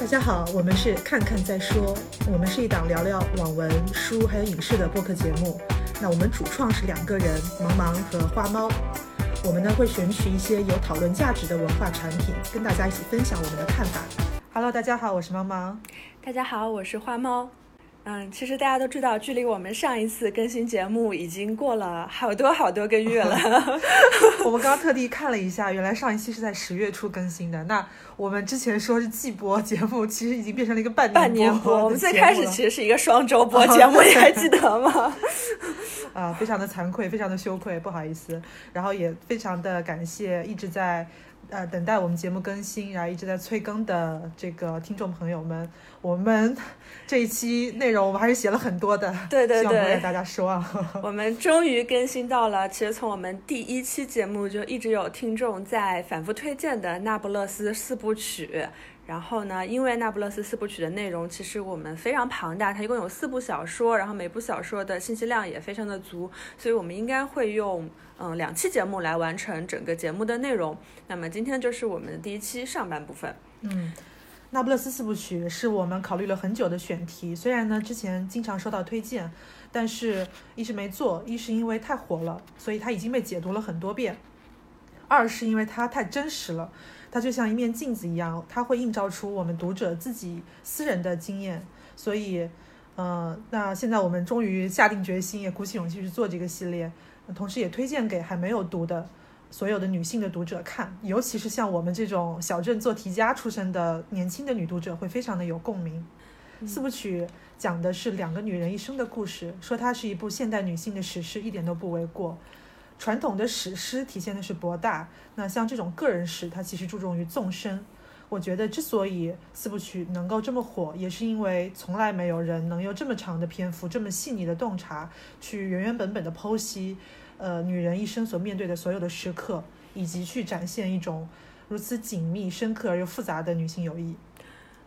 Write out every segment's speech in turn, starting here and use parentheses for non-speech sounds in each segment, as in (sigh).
大家好，我们是看看再说，我们是一档聊聊网文、书还有影视的播客节目。那我们主创是两个人，茫茫和花猫。我们呢会选取一些有讨论价值的文化产品，跟大家一起分享我们的看法。Hello，大家好，我是茫茫。大家好，我是花猫。嗯，其实大家都知道，距离我们上一次更新节目已经过了好多好多个月了。(laughs) 我们刚刚特地看了一下，原来上一期是在十月初更新的。那我们之前说是季播节目，其实已经变成了一个半半年播。我们最开始其实是一个双周播 (laughs) 节目，你还记得吗？(laughs) 啊，非常的惭愧，非常的羞愧，不好意思。然后也非常的感谢一直在。呃，等待我们节目更新，然后一直在催更的这个听众朋友们，我们这一期内容我们还是写了很多的，对对对，希望不让大家失望。(laughs) 我们终于更新到了，其实从我们第一期节目就一直有听众在反复推荐的《那不勒斯四部曲》。然后呢，因为《那不勒斯四部曲》的内容其实我们非常庞大，它一共有四部小说，然后每部小说的信息量也非常的足，所以我们应该会用嗯两期节目来完成整个节目的内容。那么今天就是我们第一期上半部分。嗯，《那不勒斯四部曲》是我们考虑了很久的选题，虽然呢之前经常收到推荐，但是一是没做，一是因为太火了，所以它已经被解读了很多遍；二是因为它太真实了。它就像一面镜子一样，它会映照出我们读者自己私人的经验。所以，呃，那现在我们终于下定决心，也鼓起勇气去做这个系列，同时也推荐给还没有读的所有的女性的读者看，尤其是像我们这种小镇做题家出身的年轻的女读者，会非常的有共鸣。四部曲讲的是两个女人一生的故事，说它是一部现代女性的史诗，一点都不为过。传统的史诗体现的是博大，那像这种个人史，它其实注重于纵深。我觉得之所以四部曲能够这么火，也是因为从来没有人能用这么长的篇幅、这么细腻的洞察，去原原本本的剖析，呃，女人一生所面对的所有的时刻，以及去展现一种如此紧密、深刻而又复杂的女性友谊。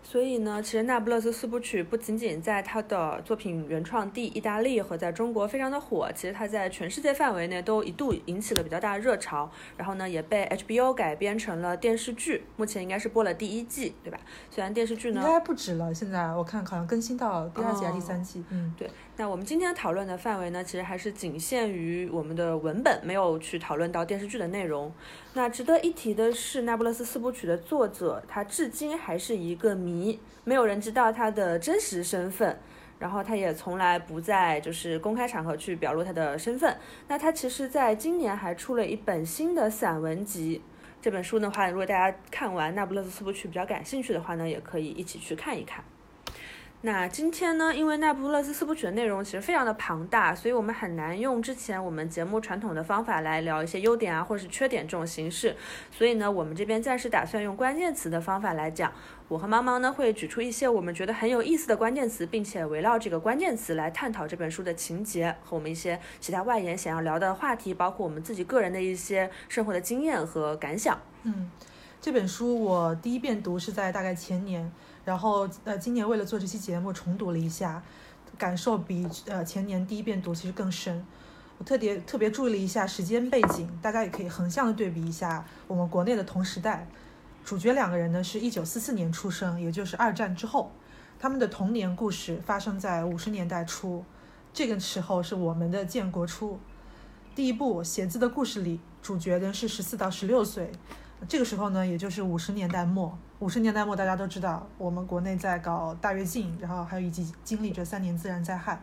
所以呢，其实《那不勒斯四部曲》不仅仅在他的作品原创地意大利和在中国非常的火，其实它在全世界范围内都一度引起了比较大的热潮。然后呢，也被 HBO 改编成了电视剧，目前应该是播了第一季，对吧？虽然电视剧呢，应该不止了，现在我看好像更新到第二季还是第三季。嗯，对。那我们今天讨论的范围呢，其实还是仅限于我们的文本，没有去讨论到电视剧的内容。那值得一提的是，《那不勒斯四部曲》的作者，他至今还是一个谜，没有人知道他的真实身份，然后他也从来不在就是公开场合去表露他的身份。那他其实在今年还出了一本新的散文集，这本书的话，如果大家看完《那不勒斯四部曲》比较感兴趣的话呢，也可以一起去看一看。那今天呢，因为《那不勒斯四部曲》的内容其实非常的庞大，所以我们很难用之前我们节目传统的方法来聊一些优点啊，或者是缺点这种形式。所以呢，我们这边暂时打算用关键词的方法来讲。我和猫猫呢会举出一些我们觉得很有意思的关键词，并且围绕这个关键词来探讨这本书的情节和我们一些其他外延想要聊的话题，包括我们自己个人的一些生活的经验和感想。嗯，这本书我第一遍读是在大概前年。然后，呃，今年为了做这期节目，重读了一下，感受比呃前年第一遍读其实更深。我特别特别注意了一下时间背景，大家也可以横向的对比一下我们国内的同时代。主角两个人呢，是一九四四年出生，也就是二战之后，他们的童年故事发生在五十年代初，这个时候是我们的建国初。第一部《写字的故事》里，主角呢是十四到十六岁。这个时候呢，也就是五十年代末。五十年代末，大家都知道，我们国内在搞大跃进，然后还有以及经历着三年自然灾害。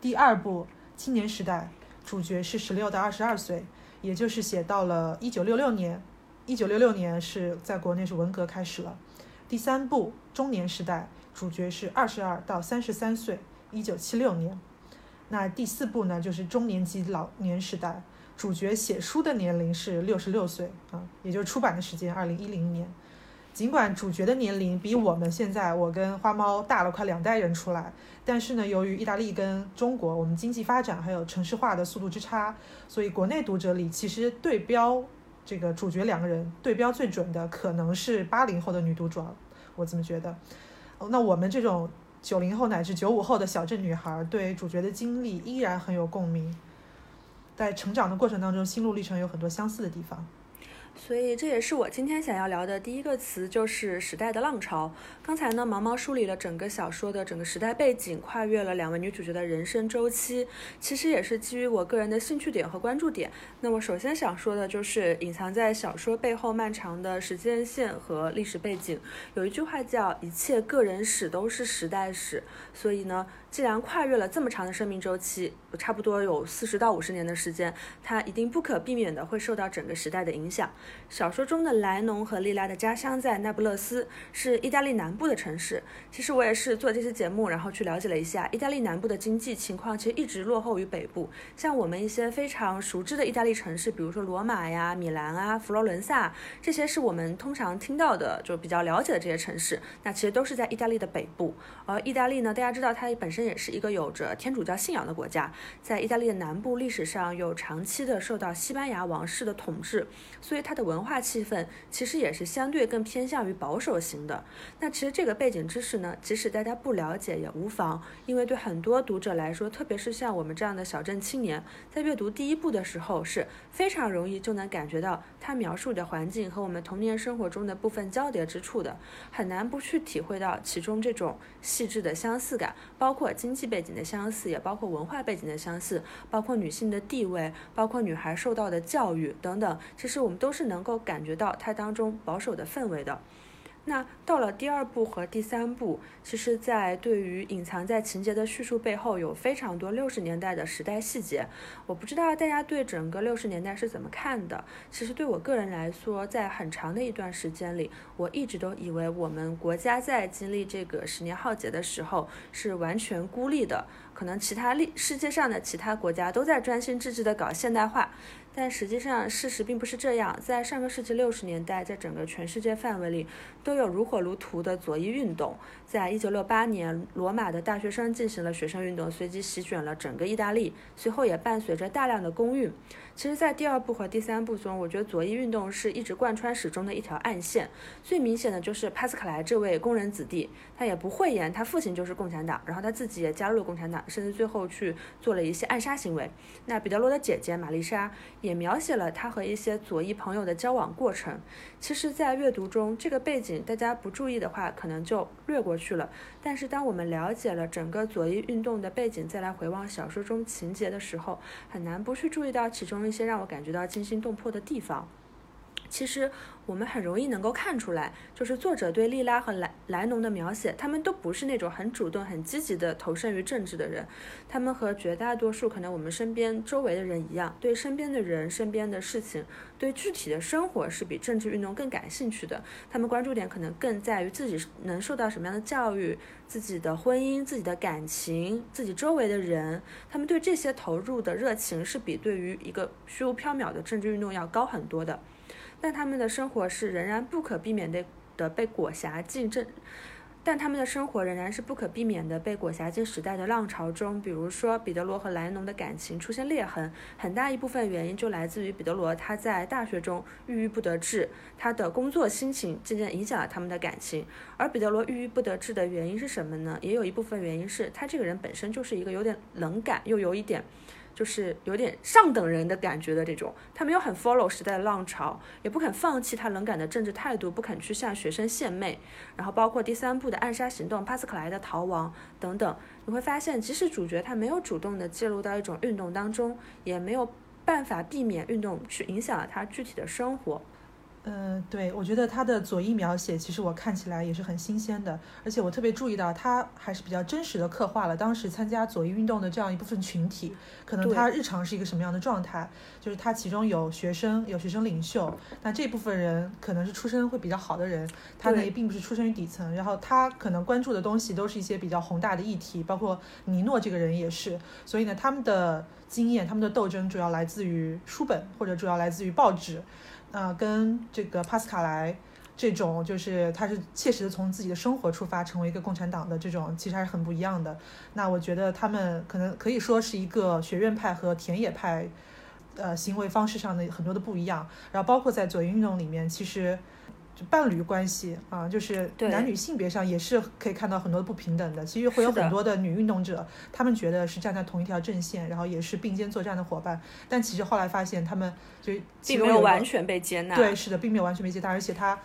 第二部青年时代，主角是十六到二十二岁，也就是写到了一九六六年。一九六六年是在国内是文革开始了。第三部中年时代，主角是二十二到三十三岁，一九七六年。那第四部呢，就是中年级老年时代。主角写书的年龄是六十六岁啊，也就是出版的时间二零一零年。尽管主角的年龄比我们现在我跟花猫大了快两代人出来，但是呢，由于意大利跟中国我们经济发展还有城市化的速度之差，所以国内读者里其实对标这个主角两个人对标最准的可能是八零后的女读者，我这么觉得。那我们这种九零后乃至九五后的小镇女孩对主角的经历依然很有共鸣。在成长的过程当中，心路历程有很多相似的地方。所以这也是我今天想要聊的第一个词，就是时代的浪潮。刚才呢，毛毛梳理了整个小说的整个时代背景，跨越了两位女主角的人生周期，其实也是基于我个人的兴趣点和关注点。那么首先想说的就是隐藏在小说背后漫长的时间线和历史背景。有一句话叫“一切个人史都是时代史”，所以呢。既然跨越了这么长的生命周期，差不多有四十到五十年的时间，它一定不可避免的会受到整个时代的影响。小说中的莱农和莉拉的家乡在那不勒斯，是意大利南部的城市。其实我也是做这期节目，然后去了解了一下，意大利南部的经济情况其实一直落后于北部。像我们一些非常熟知的意大利城市，比如说罗马呀、米兰啊、佛罗伦萨，这些是我们通常听到的，就比较了解的这些城市，那其实都是在意大利的北部。而意大利呢，大家知道它本身。也是一个有着天主教信仰的国家，在意大利的南部历史上有长期的受到西班牙王室的统治，所以它的文化气氛其实也是相对更偏向于保守型的。那其实这个背景知识呢，即使大家不了解也无妨，因为对很多读者来说，特别是像我们这样的小镇青年，在阅读第一部的时候是非常容易就能感觉到他描述的环境和我们童年生活中的部分交叠之处的，很难不去体会到其中这种细致的相似感，包括。经济背景的相似，也包括文化背景的相似，包括女性的地位，包括女孩受到的教育等等，其实我们都是能够感觉到它当中保守的氛围的。那到了第二部和第三部，其实，在对于隐藏在情节的叙述背后，有非常多六十年代的时代细节。我不知道大家对整个六十年代是怎么看的。其实对我个人来说，在很长的一段时间里，我一直都以为我们国家在经历这个十年浩劫的时候是完全孤立的，可能其他历世界上的其他国家都在专心致志地搞现代化。但实际上，事实并不是这样。在上个世纪六十年代，在整个全世界范围里，都有如火如荼的左翼运动。在一九六八年，罗马的大学生进行了学生运动，随即席卷了整个意大利。随后也伴随着大量的公运。其实，在第二部和第三部中，我觉得左翼运动是一直贯穿始终的一条暗线。最明显的就是帕斯卡莱这位工人子弟，他也不讳言他父亲就是共产党，然后他自己也加入了共产党，甚至最后去做了一些暗杀行为。那彼得罗的姐姐玛丽莎也描写了他和一些左翼朋友的交往过程。其实，在阅读中，这个背景大家不注意的话，可能就略过去了。但是，当我们了解了整个左翼运动的背景，再来回望小说中情节的时候，很难不去注意到其中。一些让我感觉到惊心动魄的地方，其实。我们很容易能够看出来，就是作者对莉拉和莱莱农的描写，他们都不是那种很主动、很积极的投身于政治的人。他们和绝大多数可能我们身边周围的人一样，对身边的人、身边的事情、对具体的生活是比政治运动更感兴趣的。他们关注点可能更在于自己能受到什么样的教育、自己的婚姻、自己的感情、自己周围的人。他们对这些投入的热情是比对于一个虚无缥缈的政治运动要高很多的。但他们的生活是仍然不可避免的的被裹挟进政，但他们的生活仍然是不可避免的被裹挟进时代的浪潮中。比如说，彼得罗和莱农的感情出现裂痕，很大一部分原因就来自于彼得罗他在大学中郁郁不得志，他的工作心情渐渐影响了他们的感情。而彼得罗郁郁不得志的原因是什么呢？也有一部分原因是他这个人本身就是一个有点冷感，又有一点。就是有点上等人的感觉的这种，他没有很 follow 时代的浪潮，也不肯放弃他冷感的政治态度，不肯去向学生献媚，然后包括第三部的暗杀行动、帕斯克莱的逃亡等等，你会发现，即使主角他没有主动的介入到一种运动当中，也没有办法避免运动去影响了他具体的生活。嗯，对，我觉得他的左翼描写其实我看起来也是很新鲜的，而且我特别注意到他还是比较真实的刻画了当时参加左翼运动的这样一部分群体，可能他日常是一个什么样的状态，就是他其中有学生，有学生领袖，那这部分人可能是出身会比较好的人，他呢也并不是出身于底层，然后他可能关注的东西都是一些比较宏大的议题，包括尼诺这个人也是，所以呢，他们的经验，他们的斗争主要来自于书本或者主要来自于报纸。啊，跟这个帕斯卡莱这种，就是他是切实的从自己的生活出发，成为一个共产党的这种，其实还是很不一样的。那我觉得他们可能可以说是一个学院派和田野派，呃，行为方式上的很多的不一样。然后包括在左翼运动里面，其实就伴侣关系啊，就是男女性别上也是可以看到很多不平等的。其实会有很多的女运动者，她们觉得是站在同一条阵线，然后也是并肩作战的伙伴，但其实后来发现他们就其并没有完全被接纳。对，是的，并没有完全被接纳，而且她。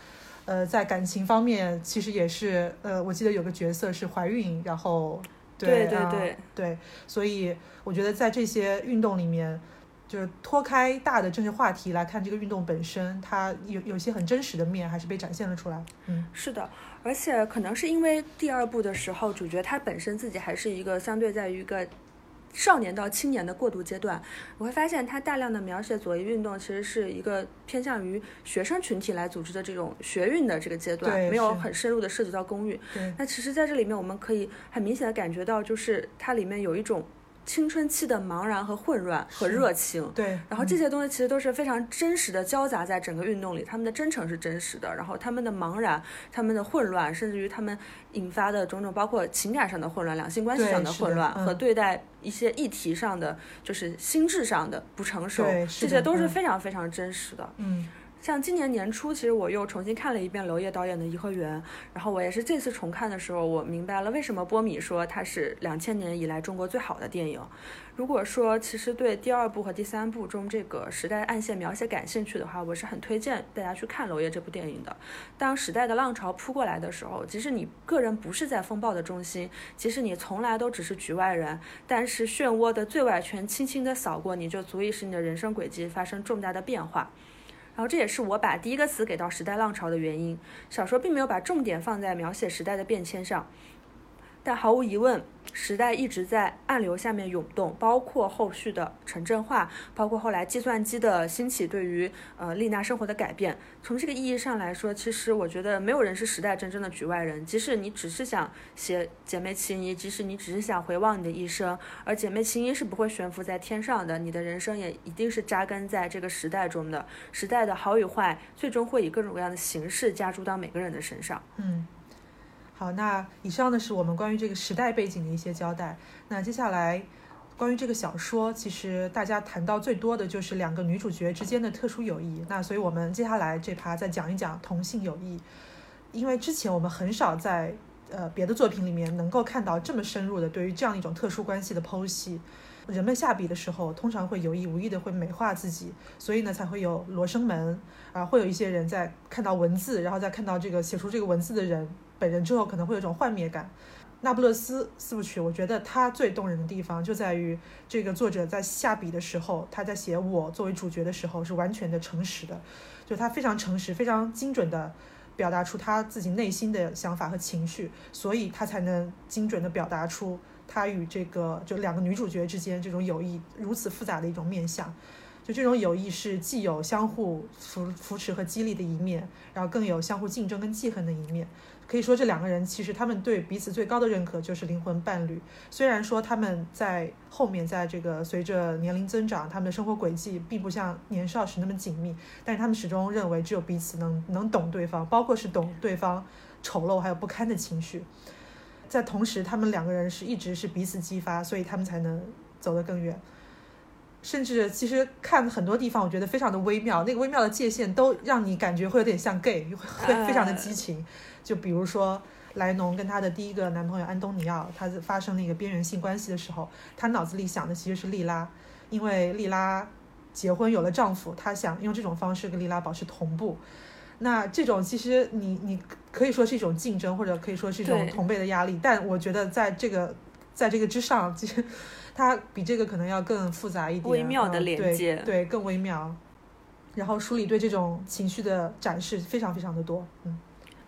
呃，在感情方面，其实也是，呃，我记得有个角色是怀孕，然后，对对啊对对，所以我觉得在这些运动里面，就是脱开大的政治话题来看这个运动本身，它有有些很真实的面还是被展现了出来。嗯，是的，而且可能是因为第二部的时候，主角他本身自己还是一个相对在于一个少年到青年的过渡阶段，我会发现他大量的描写左翼运动其实是一个偏向于学生群体来组织的这种学运的这个阶段，对没有很深入的涉及到公寓。对，那其实在这里面，我们可以很明显的感觉到，就是它里面有一种青春期的茫然和混乱和热情。对，然后这些东西其实都是非常真实的交杂在整个运动里，他们的真诚是真实的，然后他们的茫然、他们的混乱，甚至于他们引发的种种包括情感上的混乱、两性关系上的混乱嗯和对待一些议题上的就是心智上的不成熟这些都是嗯非常非常真实的。嗯像今年年初，其实我又重新看了一遍娄烨导演的《颐和园》，然后我也是这次重看的时候，我明白了为什么波米说它是两千年以来中国最好的电影。如果说其实对第二部和第三部中这个时代暗线描写感兴趣的话，我是很推荐大家去看娄烨这部电影的。当时代的浪潮扑过来的时候，即使你个人不是在风暴的中心，即使你从来都只是局外人，但是漩涡的最外圈轻轻地扫过你，就足以使你的人生轨迹发生重大的变化。然后这也是我把第一个词给到时代浪潮的原因。小说并没有把重点放在描写时代的变迁上，但毫无疑问，时代一直在暗流下面涌动，包括后续的城镇化，包括后来计算机的兴起对于呃丽娜生活的改变。从这个意义上来说，其实我觉得没有人是时代真正的局外人。即使你只是想写姐妹情谊，即使你只是想回望你的一生，而姐妹情谊是不会悬浮在天上的，你的人生也一定是扎根在这个时代中的。时代的好与坏，最终会以各种各样的形式加诸到每个人的身上。嗯。好，那以上呢是我们关于这个时代背景的一些交代。那接下来，关于这个小说，其实大家谈到最多的就是两个女主角之间的特殊友谊。那所以我们接下来这趴再讲一讲同性友谊，因为之前我们很少在呃别的作品里面能够看到这么深入的对于这样一种特殊关系的剖析。人们下笔的时候，通常会有意无意的会美化自己，所以呢才会有罗生门啊，会有一些人在看到文字，然后再看到这个写出这个文字的人本人之后，可能会有一种幻灭感。那不勒斯四部曲，我觉得它最动人的地方就在于这个作者在下笔的时候，他在写我作为主角的时候是完全的诚实的，就他非常诚实、非常精准的表达出他自己内心的想法和情绪，所以他才能精准的表达出他与这个就两个女主角之间这种友谊如此复杂的一种面相。就这种友谊是既有相互扶扶持和激励的一面，然后更有相互竞争跟记恨的一面。可以说，这两个人其实他们对彼此最高的认可就是灵魂伴侣。虽然说他们在后面，在这个随着年龄增长，他们的生活轨迹并不像年少时那么紧密，但是他们始终认为只有彼此能能懂对方，包括是懂对方丑陋还有不堪的情绪。在同时，他们两个人是一直是彼此激发，所以他们才能走得更远。甚至其实看很多地方，我觉得非常的微妙，那个微妙的界限都让你感觉会有点像 gay，会非常的激情。就比如说莱农跟她的第一个男朋友安东尼奥，他发生那个边缘性关系的时候，他脑子里想的其实是莉拉，因为莉拉结婚有了丈夫，他想用这种方式跟莉拉保持同步。那这种其实你你可以说是一种竞争，或者可以说是一种同辈的压力，但我觉得在这个在这个之上，其实它比这个可能要更复杂一点，微妙的嗯连接对对，更微妙。然后书里对这种情绪的展示非常非常的多，嗯。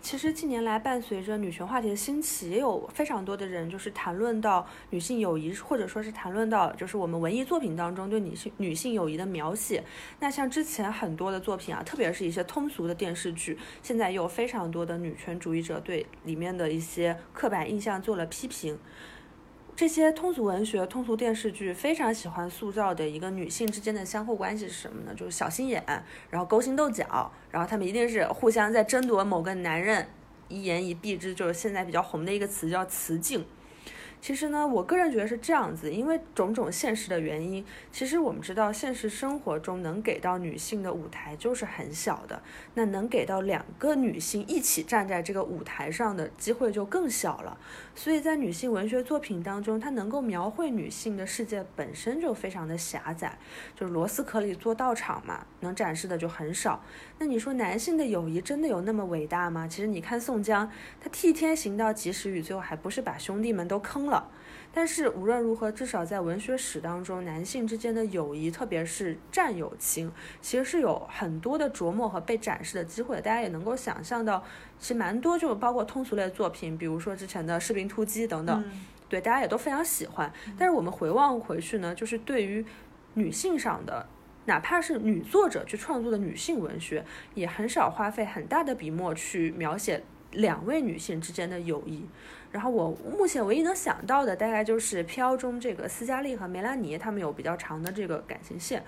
其实近年来，伴随着女权话题的兴起，也有非常多的人就是谈论到女性友谊，或者说是谈论到就是我们文艺作品当中对女性女性友谊的描写。那像之前很多的作品啊，特别是一些通俗的电视剧，现在也有非常多的女权主义者对里面的一些刻板印象做了批评。这些通俗文学、通俗电视剧非常喜欢塑造的一个女性之间的相互关系是什么呢？就是小心眼，然后勾心斗角，然后他们一定是互相在争夺某个男人一言一蔽之，就是现在比较红的一个词叫雌竞。其实呢，我个人觉得是这样子，因为种种现实的原因，其实我们知道，现实生活中能给到女性的舞台就是很小的，那能给到两个女性一起站在这个舞台上的机会就更小了。所以在女性文学作品当中，它能够描绘女性的世界本身就非常的狭窄，就是螺丝壳里做道场嘛，能展示的就很少。那你说男性的友谊真的有那么伟大吗？其实你看宋江，他替天行道，及时雨，最后还不是把兄弟们都坑了。但是无论如何，至少在文学史当中，男性之间的友谊，特别是战友情，其实是有很多的琢磨和被展示的机会。大家也能够想象到，其实蛮多，就包括通俗类作品，比如说之前的《士兵突击》等等，对大家也都非常喜欢。但是我们回望回去呢，就是对于女性上的，哪怕是女作者去创作的女性文学，也很少花费很大的笔墨去描写两位女性之间的友谊。然后我目前唯一能想到的，大概就是《飘》中这个斯嘉丽和梅兰妮他们有比较长的这个感情线。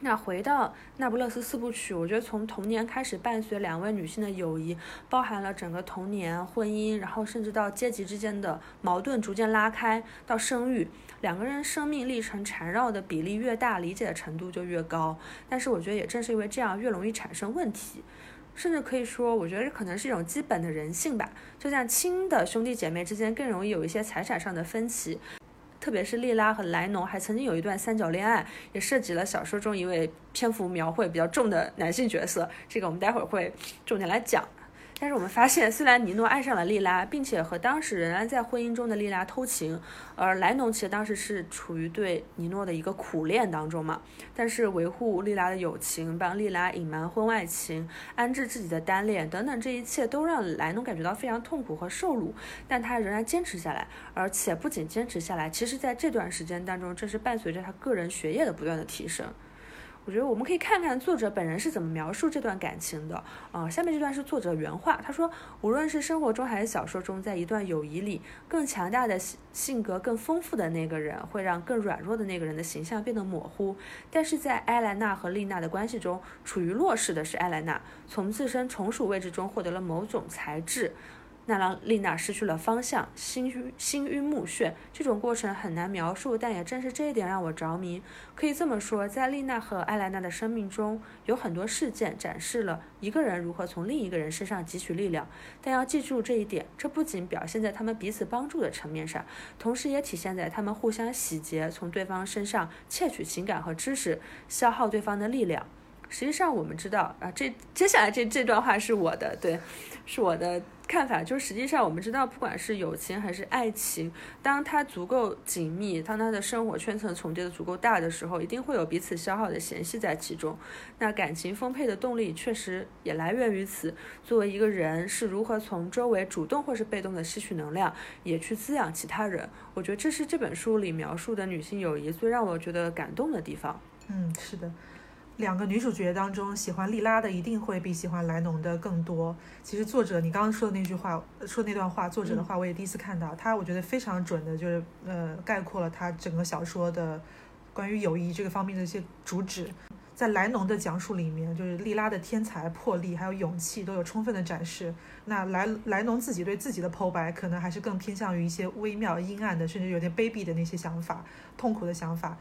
那回到《那不勒斯四部曲》，我觉得从童年开始伴随两位女性的友谊，包含了整个童年、婚姻，然后甚至到阶级之间的矛盾逐渐拉开，到生育，两个人生命历程缠绕的比例越大，理解的程度就越高。但是我觉得也正是因为这样，越容易产生问题。甚至可以说，我觉得这可能是一种基本的人性吧。就像亲的兄弟姐妹之间更容易有一些财产上的分歧，特别是莉拉和莱农还曾经有一段三角恋爱，也涉及了小说中一位篇幅描绘比较重的男性角色。这个我们待会儿会重点来讲。但是我们发现，虽然尼诺爱上了莉拉，并且和当时仍然在婚姻中的莉拉偷情，而莱农其实当时是处于对尼诺的一个苦恋当中嘛。但是维护莉拉的友情，帮莉拉隐瞒婚外情，安置自己的单恋等等，这一切都让莱农感觉到非常痛苦和受辱。但他仍然坚持下来，而且不仅坚持下来，其实在这段时间当中，正是伴随着他个人学业的不断的提升。我觉得我们可以看看作者本人是怎么描述这段感情的。啊，下面这段是作者原话，他说：“无论是生活中还是小说中，在一段友谊里，更强大的性格、更丰富的那个人，会让更软弱的那个人的形象变得模糊。但是在埃莱娜和丽娜的关系中，处于弱势的是埃莱娜，从自身从属位置中获得了某种才智。”那让丽娜失去了方向，心晕心晕目眩。这种过程很难描述，但也正是这一点让我着迷。可以这么说，在丽娜和艾莱娜的生命中，有很多事件展示了一个人如何从另一个人身上汲取力量。但要记住这一点，这不仅表现在他们彼此帮助的层面上，同时也体现在他们互相洗劫，从对方身上窃取情感和知识，消耗对方的力量。实际上，我们知道啊，这接下来这这段话是我的，对，是我的。看法就是，实际上我们知道，不管是友情还是爱情，当它足够紧密，当它的生活圈层重叠的足够大的时候，一定会有彼此消耗的嫌隙在其中。那感情丰沛的动力确实也来源于此。作为一个人是如何从周围主动或是被动的吸取能量，也去滋养其他人，我觉得这是这本书里描述的女性友谊最让我觉得感动的地方。嗯，是的。两个女主角当中，喜欢莉拉的一定会比喜欢莱农的更多。其实作者你刚刚说的那句话，说那段话，作者的话我也第一次看到，他我觉得非常准的，就是呃概括了他整个小说的关于友谊这个方面的一些主旨。在莱农的讲述里面，就是莉拉的天才、魄力还有勇气都有充分的展示。那莱莱农自己对自己的剖白，可能还是更偏向于一些微妙、阴暗的，甚至有点卑鄙的那些想法、痛苦的想法。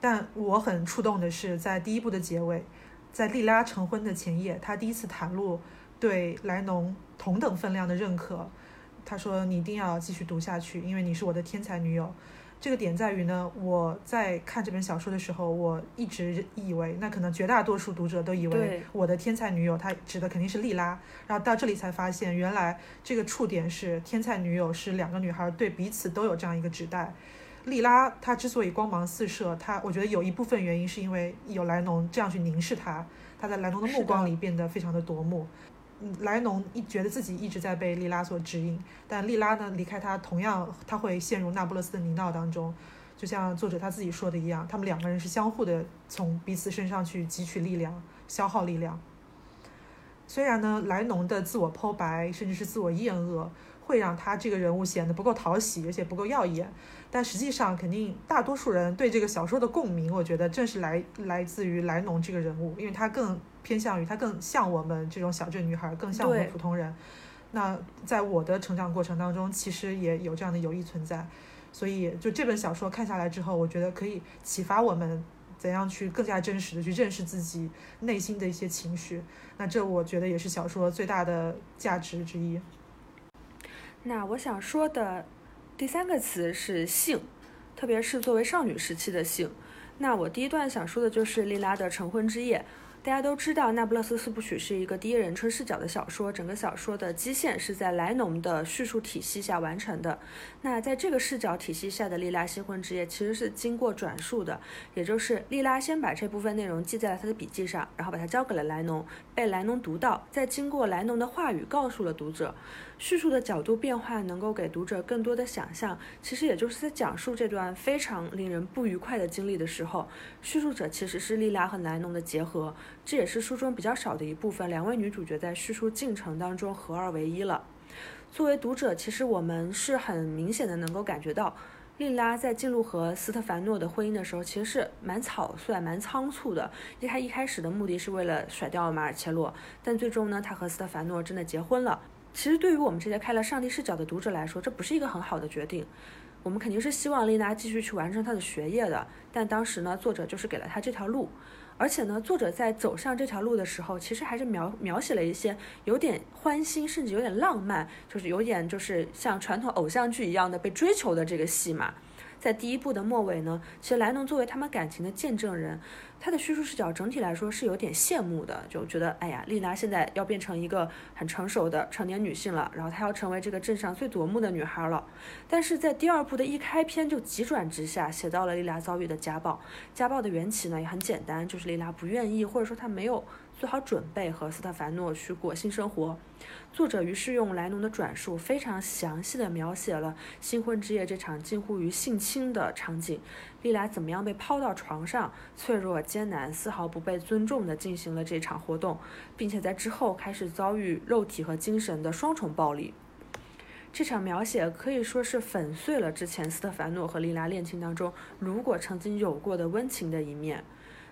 但我很触动的是，在第一部的结尾，在莉拉成婚的前夜，他第一次袒露对莱农同等分量的认可。他说：“你一定要继续读下去，因为你是我的天才女友。”这个点在于呢，我在看这本小说的时候，我一直以为，那可能绝大多数读者都以为我的天才女友，她指的肯定是莉拉。然后到这里才发现，原来这个触点是天才女友是两个女孩对彼此都有这样一个指代。莉拉她之所以光芒四射，她我觉得有一部分原因是因为有莱农这样去凝视她，她在莱农的目光里变得非常的夺目。嗯，莱农一觉得自己一直在被莉拉所指引，但莉拉呢离开他，同样他会陷入那不勒斯的泥淖当中。就像作者他自己说的一样，他们两个人是相互的从彼此身上去汲取力量，消耗力量。虽然呢，莱农的自我剖白甚至是自我厌恶。会让他这个人物显得不够讨喜，而且不够耀眼。但实际上，肯定大多数人对这个小说的共鸣，我觉得正是来来自于莱农这个人物，因为他更偏向于他更像我们这种小镇女孩，更像我们普通人。那在我的成长过程当中，其实也有这样的友谊存在。所以，就这本小说看下来之后，我觉得可以启发我们怎样去更加真实的去认识自己内心的一些情绪。那这我觉得也是小说最大的价值之一。那我想说的第三个词是性，特别是作为少女时期的性。那我第一段想说的就是莉拉的成婚之夜。大家都知道，《那不勒斯四部曲》是一个第一人称视角的小说，整个小说的基线是在莱农的叙述体系下完成的。那在这个视角体系下的莉拉新婚之夜其实是经过转述的，也就是莉拉先把这部分内容记在了他的笔记上，然后把它交给了莱农，被莱农读到，再经过莱农的话语告诉了读者。叙述的角度变化能够给读者更多的想象，其实也就是在讲述这段非常令人不愉快的经历的时候，叙述者其实是莉拉和莱农的结合，这也是书中比较少的一部分，两位女主角在叙述进程当中合二为一了。作为读者，其实我们是很明显的能够感觉到，莉拉在进入和斯特凡诺的婚姻的时候，其实是蛮草率、蛮仓促的。因为她一开始的目的是为了甩掉马尔切洛，但最终呢，她和斯特凡诺真的结婚了。其实对于我们这些开了上帝视角的读者来说，这不是一个很好的决定。我们肯定是希望丽娜继续去完成她的学业的，但当时呢，作者就是给了她这条路。而且呢，作者在走上这条路的时候，其实还是描描写了一些有点欢欣，甚至有点浪漫，就是有点就是像传统偶像剧一样的被追求的这个戏码。在第一部的末尾呢，其实莱农作为他们感情的见证人。他的叙述视角整体来说是有点羡慕的，就觉得哎呀，丽娜现在要变成一个很成熟的成年女性了，然后她要成为这个镇上最夺目的女孩了。但是在第二部的一开篇就急转直下，写到了丽娜遭遇的家暴。家暴的缘起呢也很简单，就是丽娜不愿意，或者说她没有。做好准备和斯特凡诺去过新生活。作者于是用莱农的转述，非常详细的描写了新婚之夜这场近乎于性侵的场景。莉拉怎么样被抛到床上，脆弱艰难，丝毫不被尊重的进行了这场活动，并且在之后开始遭遇肉体和精神的双重暴力。这场描写可以说是粉碎了之前斯特凡诺和莉拉恋情当中如果曾经有过的温情的一面。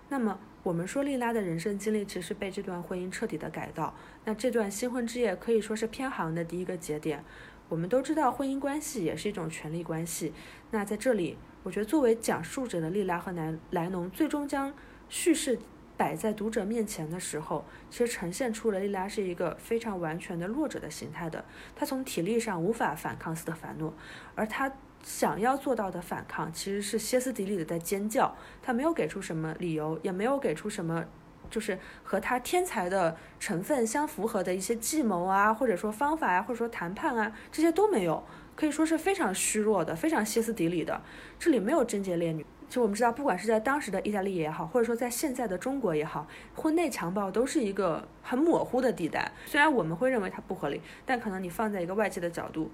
那么。我们说，莉拉的人生经历其实被这段婚姻彻底的改造。那这段新婚之夜可以说是偏航的第一个节点。我们都知道，婚姻关系也是一种权力关系。那在这里，我觉得作为讲述者的莉拉和莱莱农，最终将叙事摆在读者面前的时候，其实呈现出了莉拉是一个非常完全的弱者的形态的。她从体力上无法反抗斯特凡诺，而她。想要做到的反抗，其实是歇斯底里的在尖叫。他没有给出什么理由，也没有给出什么，就是和他天才的成分相符合的一些计谋啊，或者说方法啊，或者说谈判啊，这些都没有，可以说是非常虚弱的，非常歇斯底里的。这里没有贞洁烈女。就我们知道，不管是在当时的意大利也好，或者说在现在的中国也好，婚内强暴都是一个很模糊的地带。虽然我们会认为它不合理，但可能你放在一个外界的角度，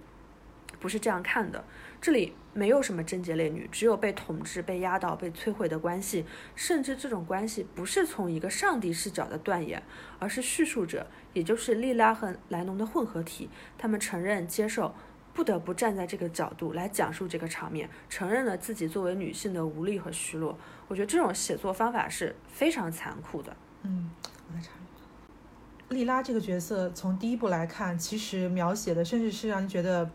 不是这样看的。这里没有什么贞洁烈女，只有被统治、被压倒、被摧毁的关系，甚至这种关系不是从一个上帝视角的断言，而是叙述者，也就是莉拉和莱农的混合体。他们承认、接受，不得不站在这个角度来讲述这个场面，承认了自己作为女性的无力和虚弱。我觉得这种写作方法是非常残酷的。嗯，我来查一下，莉拉这个角色从第一部来看，其实描写的甚至是让人觉得。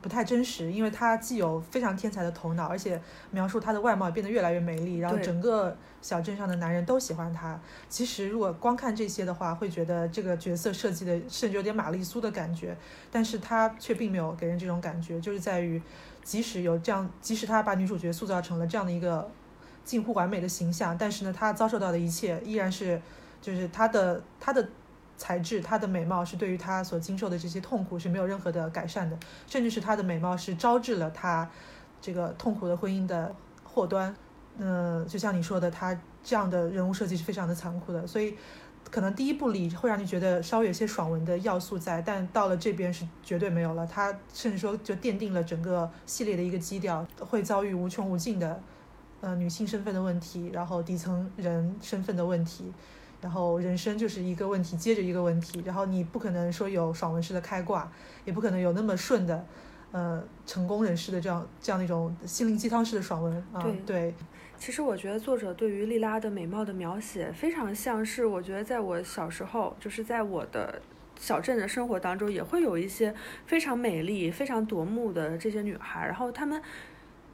不太真实，因为她既有非常天才的头脑，而且描述她的外貌变得越来越美丽，然后整个小镇上的男人都喜欢她。其实如果光看这些的话，会觉得这个角色设计的甚至有点玛丽苏的感觉，但是她却并没有给人这种感觉，就是在于即使有这样，即使她把女主角塑造成了这样的一个近乎完美的形象，但是呢，她遭受到的一切依然是，就是她的她的。材质，她的美貌是对于她所经受的这些痛苦是没有任何的改善的，甚至是她的美貌是招致了她这个痛苦的婚姻的祸端。嗯，就像你说的，她这样的人物设计是非常的残酷的，所以可能第一部里会让你觉得稍微有些爽文的要素在，但到了这边是绝对没有了。她甚至说就奠定了整个系列的一个基调，会遭遇无穷无尽的呃女性身份的问题，然后底层人身份的问题。然后人生就是一个问题接着一个问题，然后你不可能说有爽文式的开挂，也不可能有那么顺的，呃，成功人士的这样这样的一种心灵鸡汤式的爽文啊。对，其实我觉得作者对于莉拉的美貌的描写非常像是，我觉得在我小时候，就是在我的小镇的生活当中，也会有一些非常美丽、非常夺目的这些女孩，然后她们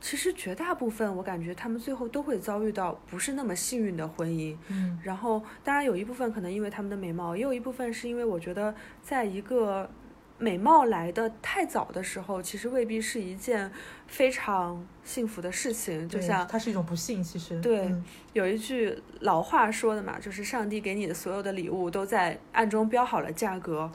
其实绝大部分，我感觉他们最后都会遭遇到不是那么幸运的婚姻。嗯然后，当然有一部分可能因为他们的美貌，也有一部分是因为我觉得，在一个美貌来的太早的时候，其实未必是一件非常幸福的事情。就像它是一种不幸，其实对嗯有一句老话说的嘛，就是上帝给你的所有的礼物都在暗中标好了价格。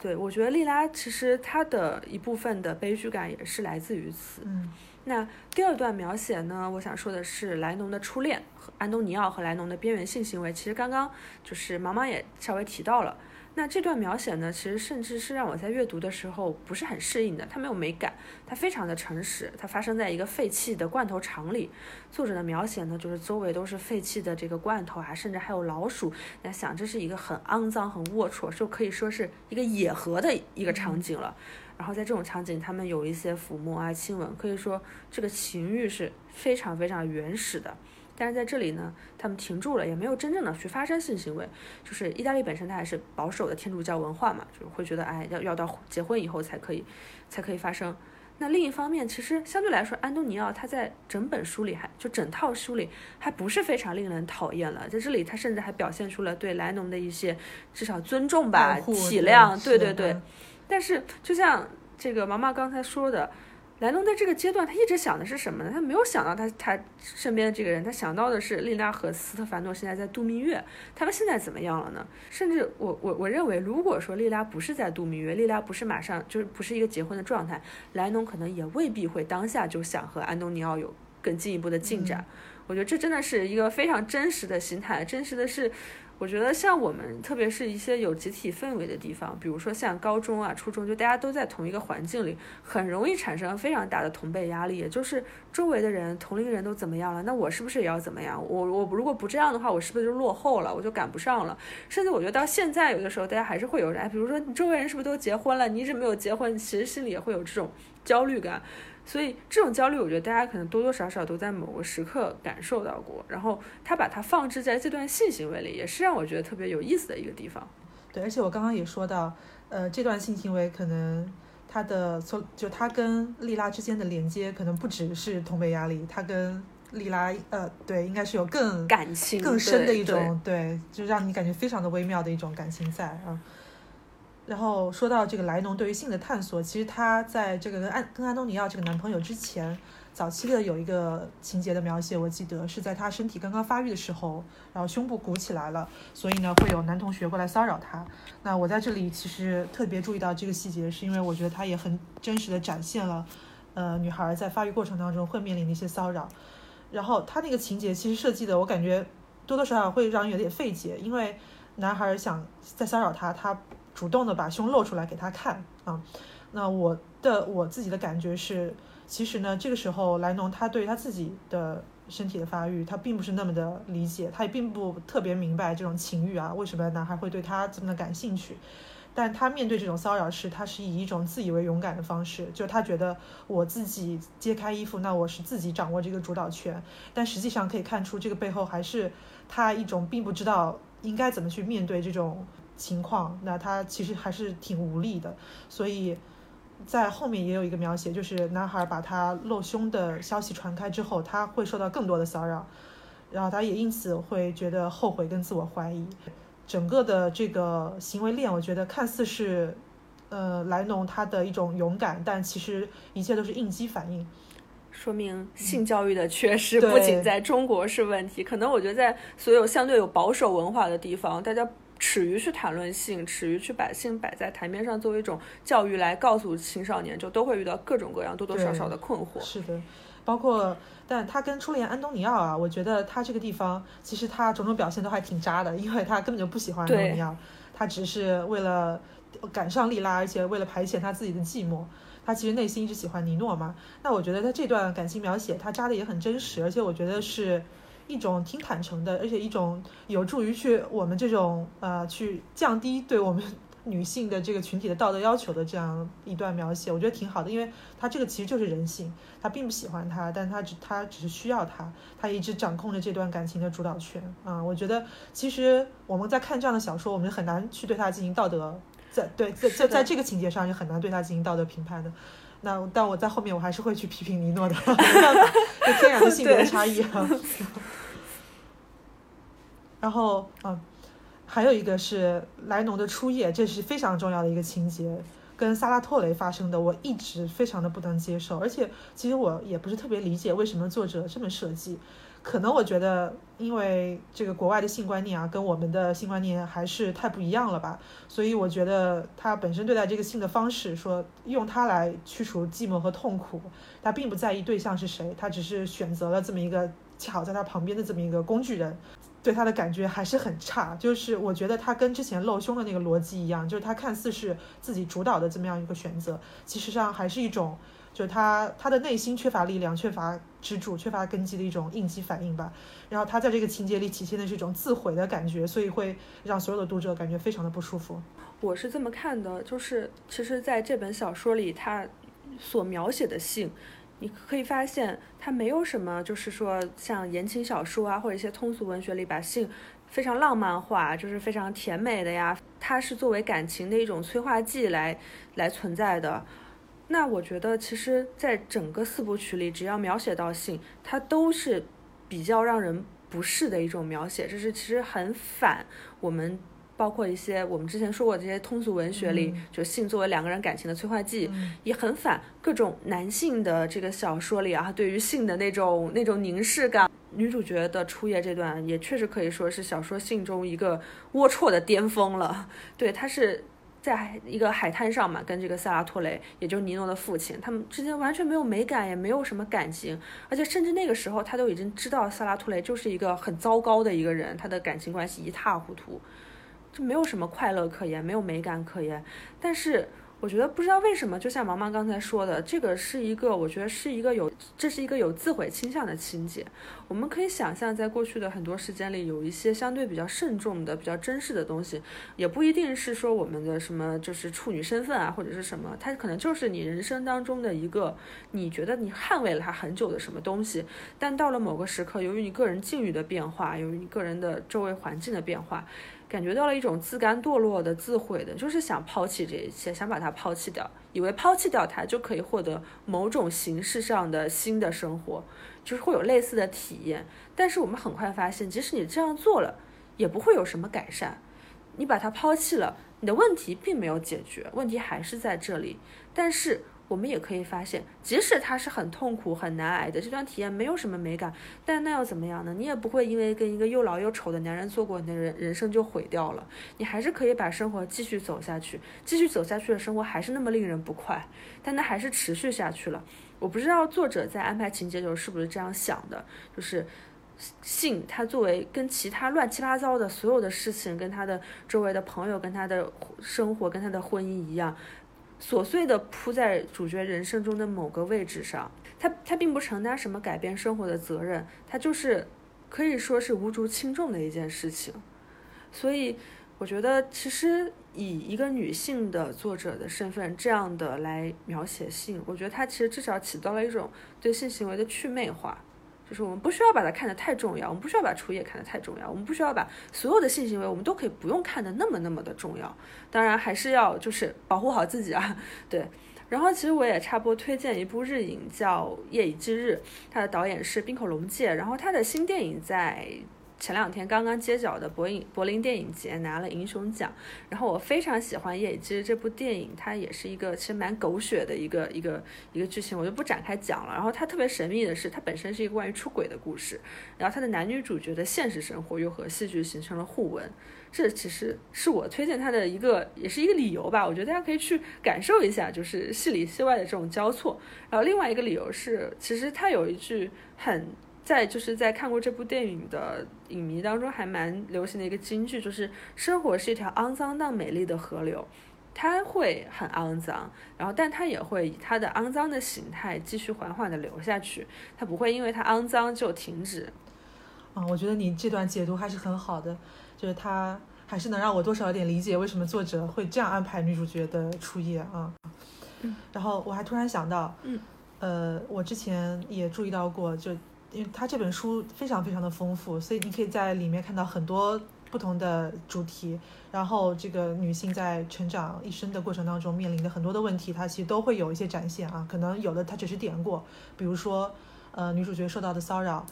对我觉得莉拉其实她的一部分的悲剧感也是来自于此。嗯那第二段描写呢，我想说的是莱农的初恋和安东尼奥和莱农的边缘性行为。其实刚刚就是毛毛也稍微提到了。那这段描写呢，其实甚至是让我在阅读的时候不是很适应的。它没有美感，它非常的诚实。它发生在一个废弃的罐头厂里，作者的描写呢，就是周围都是废弃的这个罐头啊，甚至还有老鼠。那想这是一个很肮脏、很龌龊，就可以说是一个野河的一个场景了。然后在这种场景，他们有一些抚摸啊、亲吻，可以说这个情欲是非常非常原始的。但是在这里呢，他们停住了，也没有真正的去发生性行为。就是意大利本身它还是保守的天主教文化嘛，就会觉得哎，要要到结婚以后才可以，才可以发生。那另一方面，其实相对来说，安东尼奥他在整本书里还就整套书里还不是非常令人讨厌了。在这里，他甚至还表现出了对莱农的一些至少尊重吧体谅。对对对。但是，就像这个毛毛刚才说的，莱农在这个阶段，他一直想的是什么呢？他没有想到他他身边的这个人，他想到的是丽拉和斯特凡诺现在在度蜜月，他们现在怎么样了呢？甚至我我我认为，如果说丽拉不是在度蜜月，丽拉不是马上就是不是一个结婚的状态，莱农可能也未必会当下就想和安东尼奥有更进一步的进展。我觉得这真的是一个非常真实的心态，真实的是。我觉得像我们，特别是一些有集体氛围的地方，比如说像高中啊、初中，就大家都在同一个环境里，很容易产生非常大的同辈压力。也就是周围的人、同龄人都怎么样了，那我是不是也要怎么样？我我如果不这样的话，我是不是就落后了？我就赶不上了？甚至我觉得到现在，有的时候大家还是会有人，哎，比如说你周围人是不是都结婚了？你一直没有结婚，其实心里也会有这种焦虑感。所以这种焦虑，我觉得大家可能多多少少都在某个时刻感受到过。然后他把它放置在这段性行为里，也是让我觉得特别有意思的一个地方。对，而且我刚刚也说到，呃，这段性行为可能他的从就他跟莉拉之间的连接，可能不只是同辈压力，他跟莉拉呃，对，应该是有更感情更深的一种对，就让你感觉非常的微妙的一种感情在啊。然后说到这个莱农对于性的探索，其实他在这个跟安跟安东尼奥这个男朋友之前，早期的有一个情节的描写，我记得是在他身体刚刚发育的时候，然后胸部鼓起来了，所以呢会有男同学过来骚扰他。那我在这里其实特别注意到这个细节，是因为我觉得他也很真实的展现了，呃，女孩在发育过程当中会面临的一些骚扰。然后他那个情节其实设计的，我感觉多多少少会让人有点费解，因为男孩想在骚扰他，他主动的把胸露出来给他看啊。那我的我自己的感觉是，其实呢，这个时候莱农他对他自己的身体的发育，他并不是那么的理解，他也并不特别明白这种情欲啊，为什么男孩会对他这么的感兴趣。但他面对这种骚扰时，他是以一种自以为勇敢的方式，就他觉得我自己揭开衣服，那我是自己掌握这个主导权。但实际上可以看出，这个背后还是他一种并不知道应该怎么去面对这种情况，那他其实还是挺无力的。所以在后面也有一个描写，就是男孩把他露胸的消息传开之后，他会受到更多的骚扰，然后他也因此会觉得后悔跟自我怀疑。整个的这个行为链，我觉得看似是，呃，莱农他的一种勇敢，但其实一切都是应激反应。说明性教育的缺失不仅在中国是问题，可能我觉得在所有相对有保守文化的地方，大家耻于去谈论性，耻于去把性摆在台面上作为一种教育来告诉青少年，就都会遇到各种各样多多少少的困惑。是的，包括，但他跟初恋安东尼奥啊，我觉得他这个地方其实他种种表现都还挺渣的，因为他根本就不喜欢安东尼奥，他只是为了赶上莉拉，而且为了排遣他自己的寂寞。他其实内心一直喜欢尼诺嘛，那我觉得他这段感情描写他扎的也很真实，而且我觉得是一种挺坦诚的，而且一种有助于去我们这种呃去降低对我们女性的这个群体的道德要求的这样一段描写，我觉得挺好的，因为他这个其实就是人性，他并不喜欢他，但他只他只是需要他，他一直掌控着这段感情的主导权啊、我觉得其实我们在看这样的小说，我们很难去对他进行道德在对在在在这个情节上是很难对他进行道德评判的。那但我在后面我还是会去批评尼诺的，(laughs) 没办法，就天然的性别 (laughs) 差异啊。(laughs) 然后嗯，还有一个是莱农的初夜，这是非常重要的一个情节。跟萨拉托雷发生的，我一直非常的不能接受，而且其实我也不是特别理解为什么作者这么设计。可能我觉得，因为这个国外的性观念啊，跟我们的性观念还是太不一样了吧，所以我觉得他本身对待这个性的方式，说用它来驱除寂寞和痛苦，他并不在意对象是谁，他只是选择了这么一个恰好在他旁边的这么一个工具人。对他的感觉还是很差，就是我觉得他跟之前露胸的那个逻辑一样，就是他看似是自己主导的这么样一个选择，其实上还是一种，就是他他的内心缺乏力量、缺乏支柱、缺乏根基的一种应激反应吧。然后他在这个情节里体现的是一种自毁的感觉，所以会让所有的读者感觉非常的不舒服。我是这么看的，就是其实在这本小说里，他所描写的性。你可以发现，它没有什么，就是说像言情小说啊，或者一些通俗文学里把性非常浪漫化，就是非常甜美的呀。它是作为感情的一种催化剂来来存在的。那我觉得，其实在整个四部曲里，只要描写到性，它都是比较让人不适的一种描写。这是其实很反我们。包括一些我们之前说过这些通俗文学里，就性作为两个人感情的催化剂，也很反各种男性的这个小说里啊，对于性的那种那种凝视感。女主角的初夜这段也确实可以说是小说性中一个龌龊的巅峰了。(laughs) 对，它是在一个海滩上嘛，跟这个萨拉托雷，也就是尼诺的父亲，他们之间完全没有美感，也没有什么感情，而且甚至那个时候他都已经知道萨拉托雷就是一个很糟糕的一个人，他的感情关系一塌糊涂。就没有什么快乐可言，没有美感可言，但是。我觉得不知道为什么，就像毛毛刚才说的，这个是一个，我觉得是一个有，这是一个有自毁倾向的情节。我们可以想象，在过去的很多时间里，有一些相对比较慎重的、比较珍视的东西，也不一定是说我们的什么就是处女身份啊，或者是什么，它可能就是你人生当中的一个，你觉得你捍卫了它很久的什么东西，但到了某个时刻，由于你个人境遇的变化，由于你个人的周围环境的变化。感觉到了一种自甘堕落的、自毁的，就是想抛弃这一切，想把它抛弃掉，以为抛弃掉它就可以获得某种形式上的新的生活，就是会有类似的体验。但是我们很快发现，即使你这样做了，也不会有什么改善。你把它抛弃了，你的问题并没有解决，问题还是在这里。但是。我们也可以发现，即使它是很痛苦、很难挨的这段体验，没有什么美感，但那又怎么样呢？你也不会因为跟一个又老又丑的男人做过，你的人人生就毁掉了。你还是可以把生活继续走下去，继续走下去的生活还是那么令人不快，但它还是持续下去了。我不知道作者在安排情节的时候是不是这样想的，就是性，它作为跟其他乱七八糟的所有的事情，跟他的周围的朋友、跟他的生活、跟他的婚姻一样。琐碎的铺在主角人生中的某个位置上，他他并不承担什么改变生活的责任，他就是可以说是无足轻重的一件事情。所以，我觉得其实以一个女性的作者的身份这样的来描写性，我觉得她其实至少起到了一种对性行为的去魅化。就是我们不需要把它看得太重要，我们不需要把初夜看得太重要，我们不需要把所有的性行为，我们都可以不用看得那么那么的重要。当然还是要就是保护好自己啊，对。然后其实我也差不多推荐一部日影叫《夜以继日》，它的导演是冰口龙介，然后他的新电影在。前两天刚刚揭晓的柏影柏林电影节拿了银熊奖，然后我非常喜欢《夜以继日》这部电影，它也是一个其实蛮狗血的一个一个一个剧情，我就不展开讲了。然后它特别神秘的是，它本身是一个关于出轨的故事，然后它的男女主角的现实生活又和戏剧形成了互文，这其实是我推荐它的一个也是一个理由吧。我觉得大家可以去感受一下，就是戏里戏外的这种交错。然后另外一个理由是，其实它有一句很。在就是在看过这部电影的影迷当中，还蛮流行的一个金句，就是生活是一条肮脏但美丽的河流，它会很肮脏，然后但它也会以它的肮脏的形态继续缓缓的流下去，它不会因为它肮脏就停止。啊，我觉得你这段解读还是很好的，就是它还是能让我多少有点理解为什么作者会这样安排女主角的初夜啊。嗯，然后我还突然想到，嗯，呃，我之前也注意到过，就。因为他这本书非常非常的丰富，所以你可以在里面看到很多不同的主题，然后这个女性在成长一生的过程当中面临的很多的问题，它其实都会有一些展现啊。可能有的它只是点过，比如说呃女主角受到的骚扰，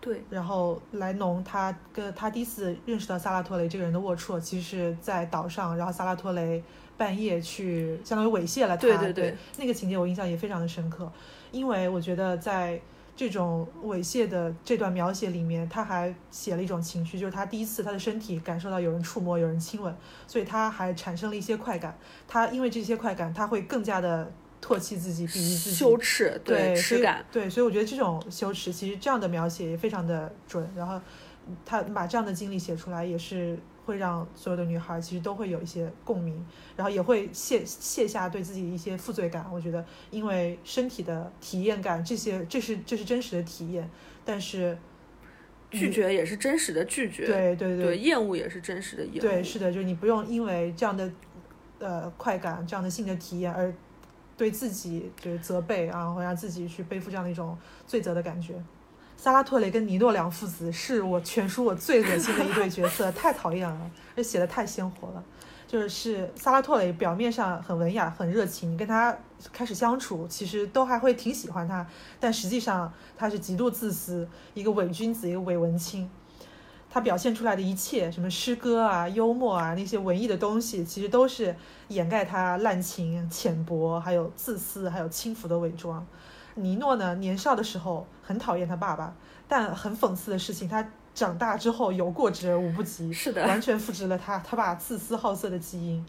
对，然后莱农他跟他第一次认识到萨拉托雷这个人的龌龊，其实是在岛上，然后萨拉托雷半夜去相当于猥亵了他，对对对对那个情节我印象也非常的深刻，因为我觉得在这种猥亵的这段描写里面，他还写了一种情绪，就是他第一次他的身体感受到有人触摸、有人亲吻，所以他还产生了一些快感。他因为这些快感，他会更加的唾弃自己、鄙夷自己，羞耻，对，所以耻感，对，所以我觉得这种羞耻，其实这样的描写也非常的准。然后他把这样的经历写出来，也是会让所有的女孩其实都会有一些共鸣，然后也会卸卸下对自己一些负罪感。我觉得，因为身体的体验感，这些这是这是真实的体验，但是拒绝也是真实的拒绝，对对对，厌恶也是真实的厌恶，对，是的，就是你不用因为这样的呃快感、这样的性的体验而对自己就是责备啊，会让自己去背负这样的一种罪责的感觉。萨拉托雷跟尼诺两父子是我全书我最恶心的一对角色，(laughs) 太讨厌了，而写的太鲜活了。就是萨拉托雷表面上很文雅、很热情，你跟他开始相处，其实都还会挺喜欢他，但实际上他是极度自私，一个伪君子，一个伪文青。他表现出来的一切，什么诗歌啊、幽默啊，那些文艺的东西，其实都是掩盖他滥情、浅薄，还有自私，还有轻浮的伪装。尼诺呢，年少的时候很讨厌他爸爸，但很讽刺的事情，他长大之后有过之而无不及，是的，完全复制了他他爸自私好色的基因。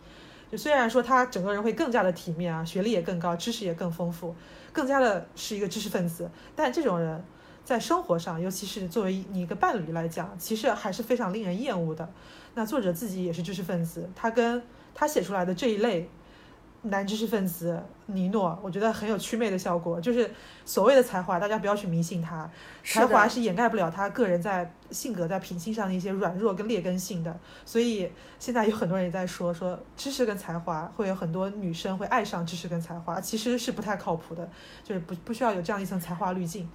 就虽然说他整个人会更加的体面啊，学历也更高，知识也更丰富，更加的是一个知识分子，但这种人在生活上，尤其是作为你一个伴侣来讲，其实还是非常令人厌恶的。那作者自己也是知识分子，他跟他写出来的这一类男知识分子尼诺，我觉得很有祛魅的效果。就是所谓的才华，大家不要去迷信他，才华是掩盖不了他个人在性格、在品性上的一些软弱跟劣根性的。所以现在有很多人也在说，说知识跟才华会有很多女生会爱上知识跟才华，其实是不太靠谱的，就是不不需要有这样一层才华滤镜。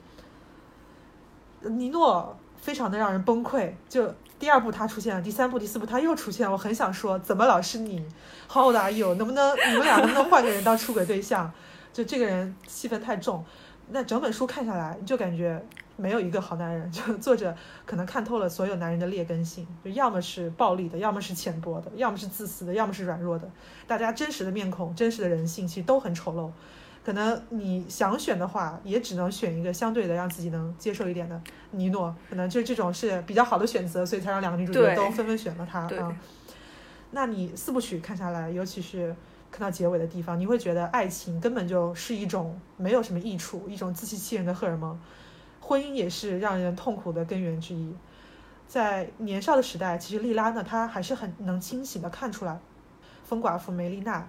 尼诺非常的让人崩溃，就第二部他出现了，第三部、第四部他又出现了，我很想说，怎么老是你？How old are you？能不能你们俩能不能换个人当出轨对象？就这个人戏份太重，那整本书看下来，就感觉没有一个好男人。就作者可能看透了所有男人的劣根性，就要么是暴力的，要么是浅薄的，要么是自私的，要么是软弱的。大家真实的面孔、真实的人性其实都很丑陋。可能你想选的话，也只能选一个相对的让自己能接受一点的尼诺，可能就这种是比较好的选择，所以才让两个女主角都纷纷选了他对啊。那你四部曲看下来，尤其是看到结尾的地方，你会觉得爱情根本就是一种没有什么益处，一种自欺欺人的荷尔蒙。婚姻也是让人痛苦的根源之一。在年少的时代，其实莉拉呢，她还是很能清醒的看出来，疯寡妇梅丽娜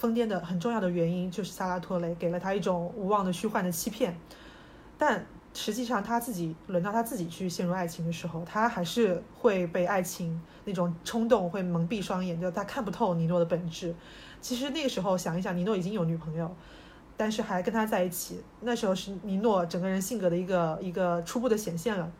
疯癫的很重要的原因就是萨拉托雷给了他一种无望的虚幻的欺骗，但实际上他自己轮到他自己去陷入爱情的时候，他还是会被爱情那种冲动会蒙蔽双眼，就他看不透尼诺的本质。其实那个时候想一想，尼诺已经有女朋友，但是还跟他在一起，那时候是尼诺整个人性格的一个一个初步的显现了。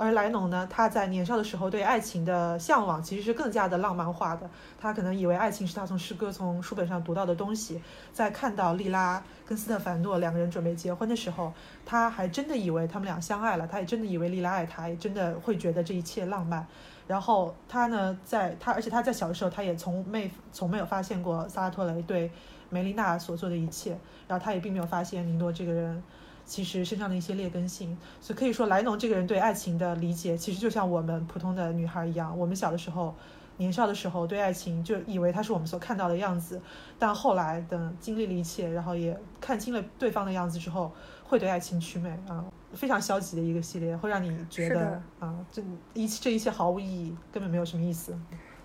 而莱农呢，他在年少的时候对爱情的向往其实是更加的浪漫化的。他可能以为爱情是他从诗歌、从书本上读到的东西，在看到莉拉跟斯特凡诺两个人准备结婚的时候，他还真的以为他们俩相爱了，他也真的以为莉拉爱他，也真的会觉得这一切浪漫。然后他呢，在他而且他在小的时候，他也从没从没有发现过萨拉托雷对梅丽娜所做的一切，然后他也并没有发现尼诺这个人其实身上的一些劣根性，所以可以说莱农这个人对爱情的理解，其实就像我们普通的女孩一样，我们小的时候。年少的时候对爱情就以为它是我们所看到的样子，但后来等经历了一切，然后也看清了对方的样子之后，会对爱情祛魅啊，非常消极的一个系列，会让你觉得啊，这一这一切毫无意义，根本没有什么意思。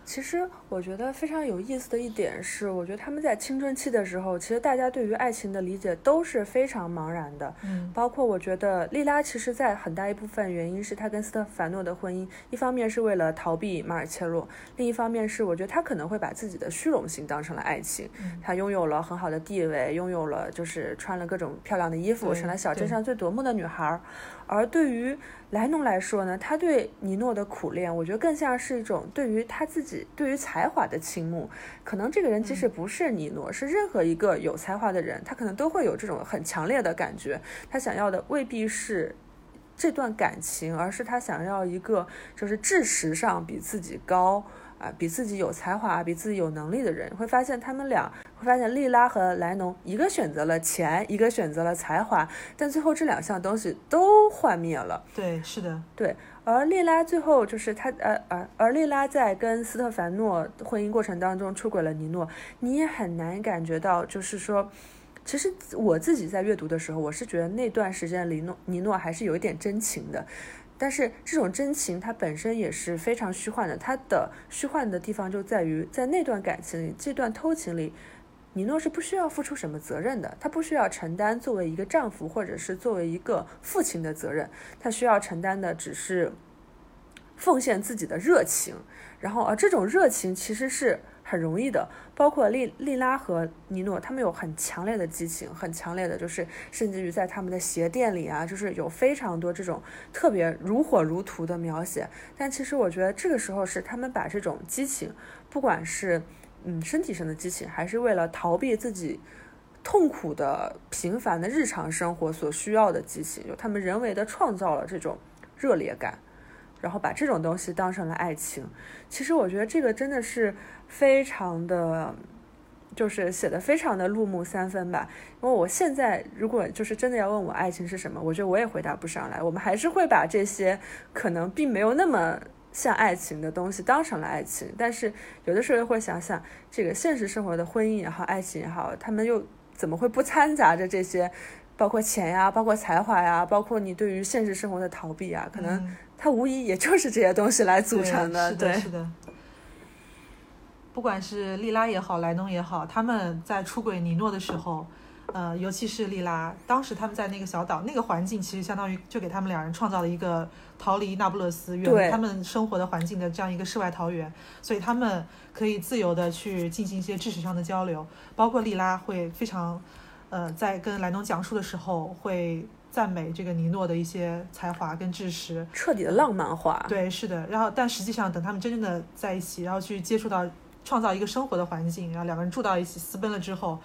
其实我觉得非常有意思的一点是，我觉得他们在青春期的时候，其实大家对于爱情的理解都是非常茫然的。嗯，包括我觉得莉拉，其实在很大一部分原因是她跟斯特凡诺的婚姻，一方面是为了逃避马尔切洛，另一方面是我觉得他可能会把自己的虚荣心当成了爱情。他拥有了很好的地位，拥有了就是穿了各种漂亮的衣服，成了小镇上最夺目的女孩。而对于莱农来说呢，他对尼诺的苦恋，我觉得更像是一种对于他自己对于才华的倾慕。可能这个人即使不是尼诺，是任何一个有才华的人，他可能都会有这种很强烈的感觉。他想要的未必是这段感情，而是他想要一个就是知识上比自己高。啊，比自己有才华、比自己有能力的人，会发现他们俩会发现利拉和莱农，一个选择了钱，一个选择了才华，但最后这两项东西都幻灭了。对，是的，对。而莉拉最后就是他，呃，而而莉拉在跟斯特凡诺婚姻过程当中出轨了尼诺，你也很难感觉到，就是说，其实我自己在阅读的时候，我是觉得那段时间尼诺尼诺还是有一点真情的。但是这种真情，它本身也是非常虚幻的。它的虚幻的地方就在于，在那段感情里，这段偷情里，尼诺是不需要付出什么责任的。他不需要承担作为一个丈夫或者是作为一个父亲的责任。他需要承担的只是奉献自己的热情。然后，而这种热情其实是。很容易的，包括莉莉拉和尼诺，他们有很强烈的激情，很强烈的，就是甚至于在他们的鞋店里啊，就是有非常多这种特别如火如荼的描写。但其实我觉得这个时候是他们把这种激情，不管是嗯身体上的激情，还是为了逃避自己痛苦的平凡的日常生活所需要的激情，就他们人为的创造了这种热烈感。然后把这种东西当成了爱情，其实我觉得这个真的是非常的，就是写的非常的入木三分吧。因为我现在如果就是真的要问我爱情是什么，我觉得我也回答不上来。我们还是会把这些可能并没有那么像爱情的东西当成了爱情，但是有的时候又会想想，这个现实生活的婚姻也好，爱情也好，他们又怎么会不掺杂着这些，包括钱呀，包括才华呀，包括你对于现实生活的逃避啊，可能。它无疑也就是这些东西来组成的，对，是的。不管是莉拉也好，莱农也好，他们在出轨尼诺的时候，呃，尤其是莉拉，当时他们在那个小岛，那个环境其实相当于就给他们两人创造了一个逃离那不勒斯、远离他们生活的环境的这样一个世外桃源，所以他们可以自由的去进行一些知识上的交流，包括莉拉会非常，呃，在跟莱农讲述的时候会。赞美这个尼诺的一些才华跟知识，彻底的浪漫化。对，是的。然后，但实际上，等他们真正的在一起，然后去接触到创造一个生活的环境，然后两个人住到一起，私奔了之后，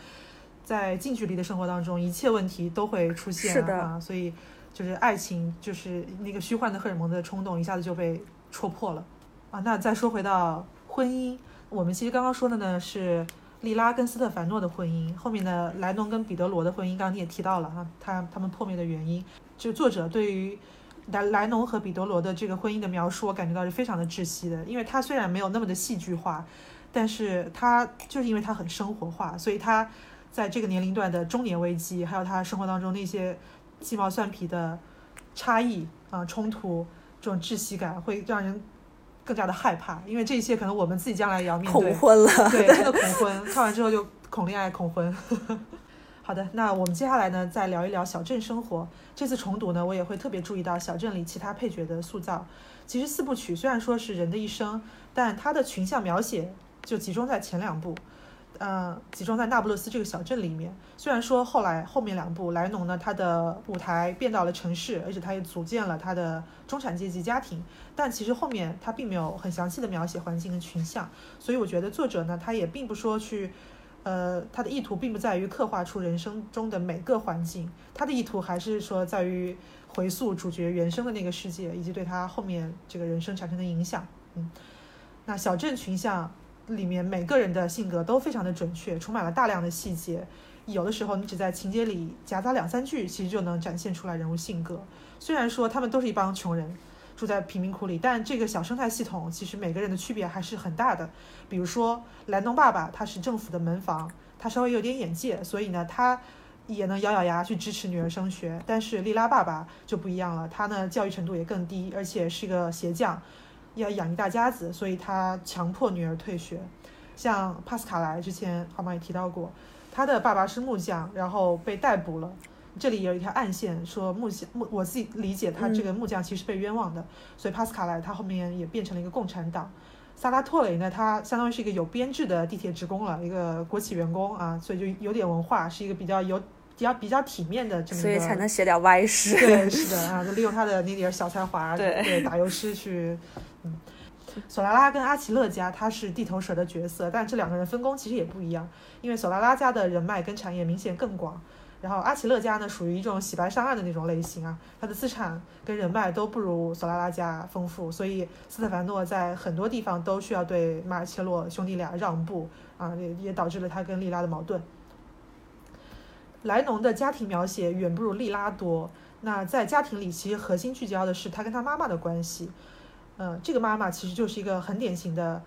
在近距离的生活当中，一切问题都会出现。是的。所以，就是爱情，就是那个虚幻的荷尔蒙的冲动，一下子就被戳破了。啊，那再说回到婚姻，我们其实刚刚说的呢是。莉拉跟斯特凡诺的婚姻，后面的莱农跟彼得罗的婚姻，刚刚你也提到了哈，他他们破灭的原因，就作者对于莱莱农和彼得罗的这个婚姻的描述，我感觉到是非常的窒息的，因为他虽然没有那么的戏剧化，但是他就是因为他很生活化，所以他在这个年龄段的中年危机，还有他生活当中那些鸡毛蒜皮的差异啊冲突，这种窒息感会让人。更加的害怕，因为这一切可能我们自己将来也要面对。恐婚了，对，真的恐婚。(laughs) 看完之后就恐恋爱、恐婚。(laughs) 好的，那我们接下来呢，再聊一聊小镇生活。这次重读呢，我也会特别注意到小镇里其他配角的塑造。其实四部曲虽然说是人的一生，但它的群像描写就集中在前两部。嗯，集中在那不勒斯这个小镇里面。虽然说后来后面两部莱农呢，他的舞台变到了城市，而且他也组建了他的中产阶级家庭，但其实后面他并没有很详细的描写环境跟群像。所以我觉得作者呢，他也并不说去，呃，他的意图并不在于刻画出人生中的每个环境，他的意图还是说在于回溯主角原生的那个世界，以及对他后面这个人生产生的影响。嗯，那小镇群像。里面每个人的性格都非常的准确，充满了大量的细节。有的时候你只在情节里夹杂两三句，其实就能展现出来人物性格。虽然说他们都是一帮穷人，住在贫民窟里，但这个小生态系统其实每个人的区别还是很大的。比如说兰东爸爸他是政府的门房，他稍微有点眼界，所以呢他也能咬咬牙去支持女儿升学。但是莉拉爸爸就不一样了，他呢教育程度也更低，而且是个鞋匠。要养一大家子，所以他强迫女儿退学。像帕斯卡莱之前好像也提到过，他的爸爸是木匠，然后被逮捕了。这里有一条暗线，说木匠木，我自己理解他这个木匠其实被冤枉的，所以帕斯卡莱他后面也变成了一个共产党。萨拉托雷呢，他相当于是一个有编制的地铁职工了，一个国企员工啊，所以就有点文化，是一个比较有比较比较体面的这么一个，所以才能写点歪诗。对，(laughs) 是的啊，就利用他的那点小才华，对对，打油诗去，嗯。索拉拉跟阿奇勒家他是地头蛇的角色，但这两个人分工其实也不一样，因为索拉拉家的人脉跟产业明显更广，然后阿奇勒家呢属于一种洗白上岸的那种类型啊，他的资产跟人脉都不如索拉拉家丰富，所以斯特凡诺在很多地方都需要对马尔切洛兄弟俩让步啊，也也导致了他跟莉拉的矛盾。莱农的家庭描写远不如莉拉多，那在家庭里其实核心聚焦的是他跟他妈妈的关系。嗯，这个妈妈其实就是一个很典型的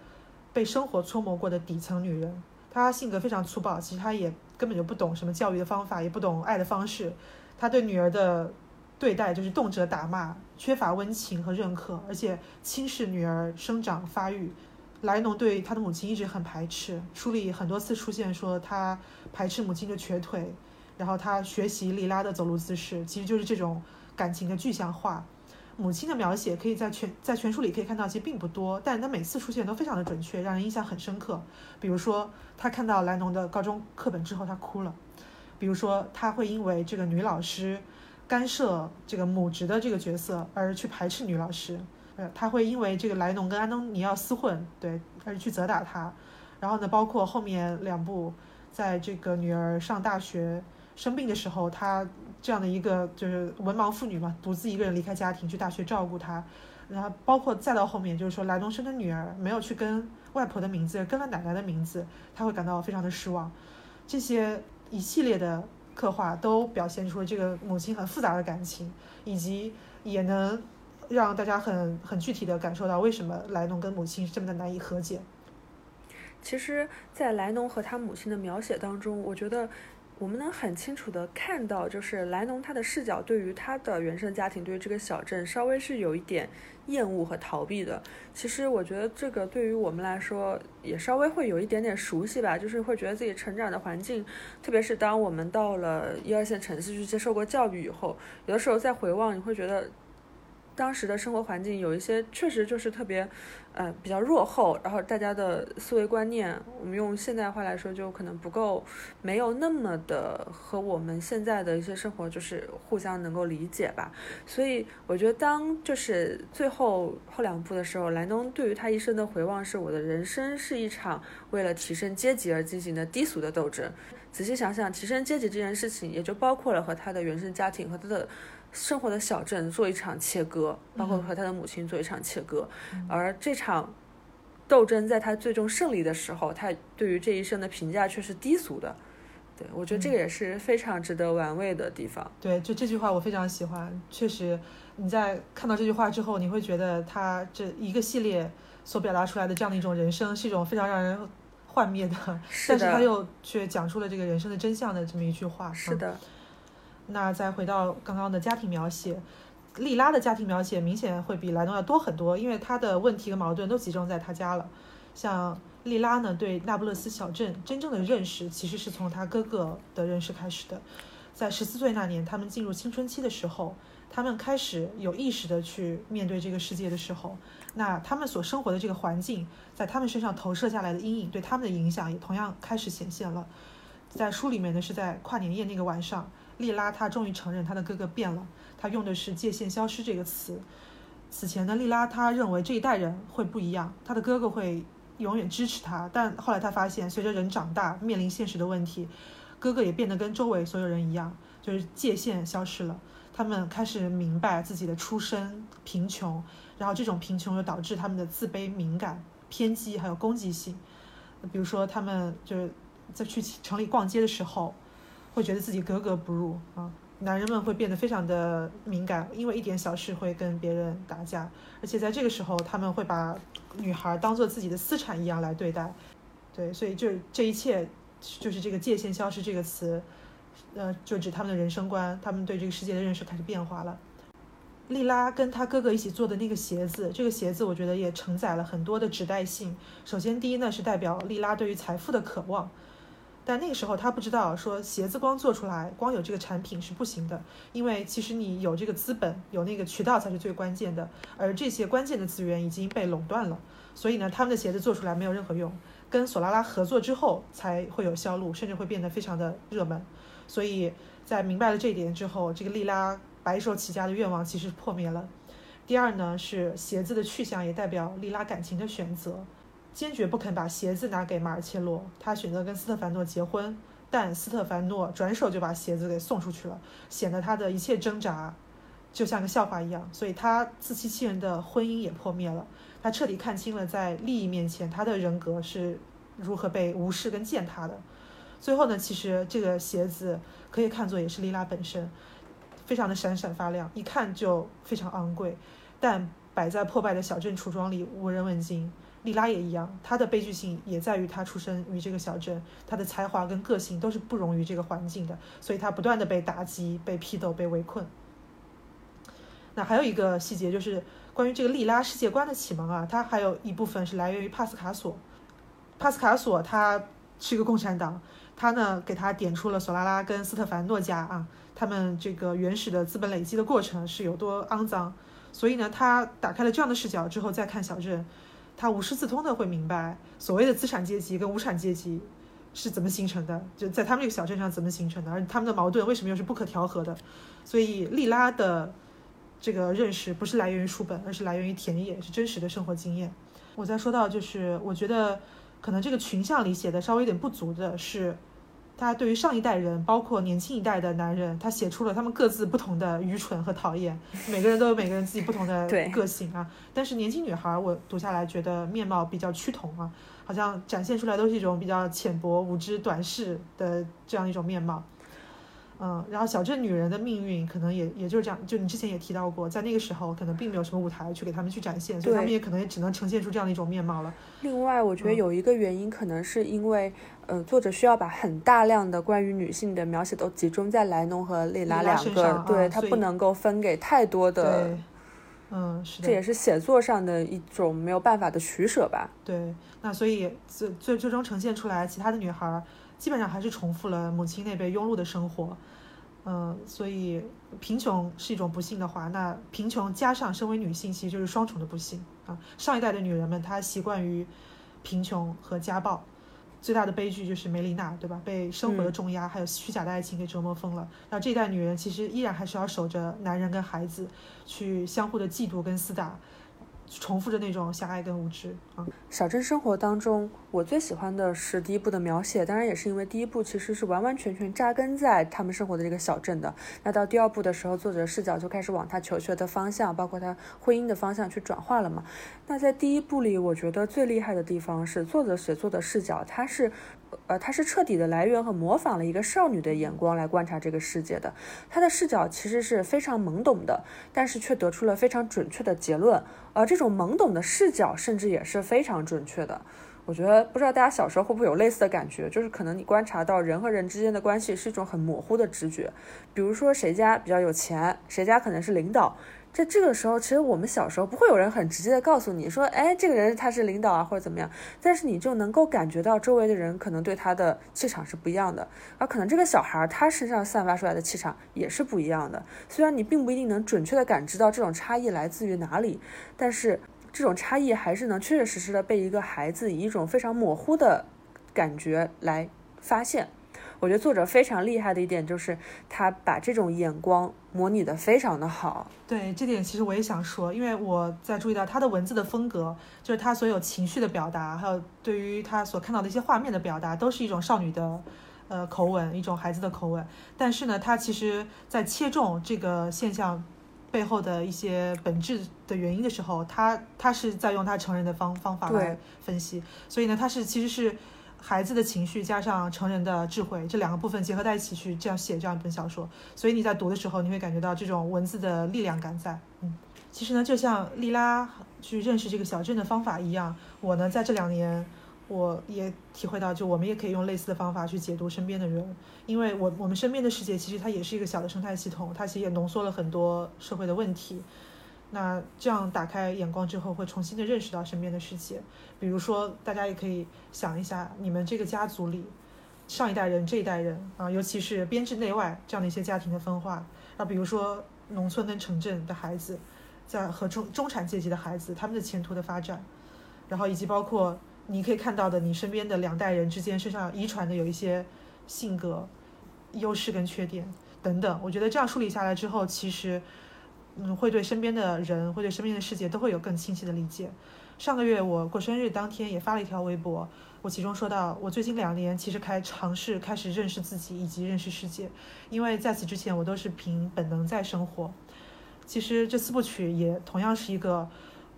被生活搓磨过的底层女人。她性格非常粗暴，其实她也根本就不懂什么教育的方法，也不懂爱的方式。她对女儿的对待就是动辄打骂，缺乏温情和认可，而且轻视女儿生长发育。莱农对他的母亲一直很排斥，书里很多次出现说他排斥母亲的瘸腿，然后他学习莉拉的走路姿势，其实就是这种感情的具象化。母亲的描写可以在全在全书里可以看到，其实并不多，但他每次出现都非常的准确，让人印象很深刻。比如说，他看到莱农的高中课本之后，他哭了；比如说，他会因为这个女老师干涉这个母职的这个角色而去排斥女老师；呃，他会因为这个莱农跟安东尼奥厮混，对，而去责打他。然后呢，包括后面两部，在这个女儿上大学生病的时候，他。这样的一个就是文盲妇女嘛，独自一个人离开家庭去大学照顾她，然后包括再到后面就是说莱农生的女儿没有去跟外婆的名字，跟了奶奶的名字，他会感到非常的失望。这些一系列的刻画都表现出了这个母亲很复杂的感情，以及也能让大家很很具体的感受到为什么莱农跟母亲这么的难以和解。其实，在莱农和他母亲的描写当中，我觉得。我们能很清楚的看到，就是莱农他的视角对于他的原生家庭，对于这个小镇，稍微是有一点厌恶和逃避的。其实我觉得这个对于我们来说，也稍微会有一点点熟悉吧，就是会觉得自己成长的环境，特别是当我们到了一二线城市去接受过教育以后，有的时候再回望，你会觉得。当时的生活环境有一些确实就是特别，呃，比较落后，然后大家的思维观念，我们用现代话来说，就可能不够，没有那么的和我们现在的一些生活就是互相能够理解吧。所以我觉得，当就是最后后两部的时候，莱农对于他一生的回望是：我的人生是一场为了提升阶级而进行的低俗的斗争。仔细想想，提升阶级这件事情，也就包括了和他的原生家庭和他的。生活的小镇做一场切割，包括和他的母亲做一场切割，而这场斗争在他最终胜利的时候，他对于这一生的评价却是低俗的。对我觉得这个也是非常值得玩味的地方。对，就这句话我非常喜欢。确实，你在看到这句话之后，你会觉得他这一个系列所表达出来的这样的一种人生，是一种非常让人幻灭的，但是他又却讲出了这个人生的真相的这么一句话。是的。那再回到刚刚的家庭描写，莉拉的家庭描写明显会比莱农要多很多，因为他的问题和矛盾都集中在他家了。像莉拉呢，对那不勒斯小镇真正的认识，其实是从他哥哥的认识开始的。在十四岁那年，他们进入青春期的时候，他们开始有意识的去面对这个世界的时候，那他们所生活的这个环境，在他们身上投射下来的阴影，对他们的影响也同样开始显现了。在书里面呢，是在跨年夜那个晚上。莉拉她终于承认她的哥哥变了，她用的是“界限消失”这个词。此前呢，莉拉她认为这一代人会不一样，她的哥哥会永远支持她。但后来她发现，随着人长大，面临现实的问题，哥哥也变得跟周围所有人一样，就是界限消失了。他们开始明白自己的出身贫穷，然后这种贫穷又导致他们的自卑、敏感、偏激，还有攻击性。比如说，他们就是在去城里逛街的时候。会觉得自己格格不入啊，男人们会变得非常的敏感，因为一点小事会跟别人打架，而且在这个时候，他们会把女孩当做自己的私产一样来对待，对，所以就这一切就是这个界限消失这个词，呃，就指他们的人生观，他们对这个世界的认识开始变化了。莉拉跟她哥哥一起做的那个鞋子，这个鞋子我觉得也承载了很多的指代性。首先，第一呢是代表莉拉对于财富的渴望，但那个时候他不知道说鞋子光做出来，光有这个产品是不行的，因为其实你有这个资本，有那个渠道才是最关键的，而这些关键的资源已经被垄断了，所以呢，他们的鞋子做出来没有任何用。跟索拉拉合作之后才会有销路，甚至会变得非常的热门。所以在明白了这一点之后，这个莉拉白手起家的愿望其实破灭了。第二呢，是鞋子的去向也代表莉拉感情的选择，坚决不肯把鞋子拿给马尔切洛，他选择跟斯特凡诺结婚，但斯特凡诺转手就把鞋子给送出去了，显得他的一切挣扎就像个笑话一样。所以他自欺欺人的婚姻也破灭了。他彻底看清了，在利益面前，他的人格是如何被无视跟践踏的。最后呢，其实这个鞋子可以看作也是莉拉本身，非常的闪闪发亮，一看就非常昂贵。但摆在破败的小镇橱窗里，无人问津。莉拉也一样，她的悲剧性也在于她出生于这个小镇，她的才华跟个性都是不容于这个环境的，所以她不断的被打击、被批斗、被围困。那还有一个细节就是。关于这个利拉世界观的启蒙啊，它还有一部分是来源于帕斯卡索。帕斯卡索他是一个共产党，他呢给他点出了索拉拉跟斯特凡诺家啊，他们这个原始的资本累积的过程是有多肮脏。所以呢，他打开了这样的视角之后再看小镇，他无师自通的会明白所谓的资产阶级跟无产阶级是怎么形成的，就在他们这个小镇上怎么形成的，而他们的矛盾为什么又是不可调和的。所以利拉的。这个认识不是来源于书本，而是来源于田野，是真实的生活经验。我再说到，就是我觉得可能这个群像里写的稍微有点不足的是，他对于上一代人，包括年轻一代的男人，他写出了他们各自不同的愚蠢和讨厌。每个人都有每个人自己不同的个性啊。但是年轻女孩，我读下来觉得面貌比较趋同啊，好像展现出来都是一种比较浅薄、无知、短视的这样一种面貌。嗯，然后小镇女人的命运可能也也就是这样，就你之前也提到过，在那个时候可能并没有什么舞台去给他们去展现，所以他们也可能也只能呈现出这样的一种面貌了。另外，我觉得有一个原因，可能是因为，呃，作者需要把很大量的关于女性的描写都集中在莱农和莉拉两个，对他不能够分给太多的，嗯，是的，这也是写作上的一种没有办法的取舍吧。对，那所以最最最终呈现出来，其他的女孩。基本上还是重复了母亲那辈庸碌的生活，嗯，所以贫穷是一种不幸的话，那贫穷加上身为女性，其实就是双重的不幸啊。上一代的女人们，她习惯于贫穷和家暴，最大的悲剧就是梅丽娜，对吧？被生活的重压还有虚假的爱情给折磨疯了。那这一代女人其实依然还是要守着男人跟孩子，去相互的嫉妒跟厮打。重复着那种狭隘跟无知啊！小镇生活当中，我最喜欢的是第一部的描写，当然也是因为第一部其实是完完全全扎根在他们生活的这个小镇的。那到第二部的时候，作者视角就开始往他求学的方向，包括他婚姻的方向去转化了嘛。那在第一部里，我觉得最厉害的地方是作者写作的视角，他是。呃，他是彻底的来源和模仿了一个少女的眼光来观察这个世界的。他的视角其实是非常懵懂的，但是却得出了非常准确的结论。而这种懵懂的视角，甚至也是非常准确的。我觉得，不知道大家小时候会不会有类似的感觉，就是可能你观察到人和人之间的关系是一种很模糊的直觉。比如说，谁家比较有钱，谁家可能是领导。在这个时候，其实我们小时候不会有人很直接的告诉你说，哎，这个人他是领导啊，或者怎么样。但是你就能够感觉到周围的人可能对他的气场是不一样的，而可能这个小孩他身上散发出来的气场也是不一样的。虽然你并不一定能准确的感知到这种差异来自于哪里，但是这种差异还是能确确实实的被一个孩子以一种非常模糊的感觉来发现。我觉得作者非常厉害的一点就是，他把这种眼光模拟的非常的好。对，这点其实我也想说，因为我在注意到他的文字的风格，就是他所有情绪的表达，还有对于他所看到的一些画面的表达，都是一种少女的，呃，口吻，一种孩子的口吻。但是呢，他其实在切中这个现象背后的一些本质的原因的时候，他他是在用他成人的方方法来分析。所以呢，他是其实是。孩子的情绪加上成人的智慧这两个部分结合在一起去这样写这样一本小说，所以你在读的时候你会感觉到这种文字的力量感在。嗯，其实呢，就像莉拉去认识这个小镇的方法一样，我呢在这两年我也体会到，就我们也可以用类似的方法去解读身边的人，因为我我们身边的世界其实它也是一个小的生态系统，它其实也浓缩了很多社会的问题。那这样打开眼光之后，会重新的认识到身边的世界。比如说，大家也可以想一下，你们这个家族里，上一代人、这一代人啊，尤其是编制内外这样的一些家庭的分化啊，比如说农村跟城镇的孩子，在和中中产阶级的孩子，他们的前途的发展，然后以及包括你可以看到的，你身边的两代人之间身上遗传的有一些性格优势跟缺点等等。我觉得这样梳理下来之后，其实。嗯，会对身边的人，会对身边的世界都会有更清晰的理解。上个月我过生日当天也发了一条微博，我其中说到，我最近两年其实开尝试开始认识自己以及认识世界，因为在此之前我都是凭本能在生活。其实这四部曲也同样是一个。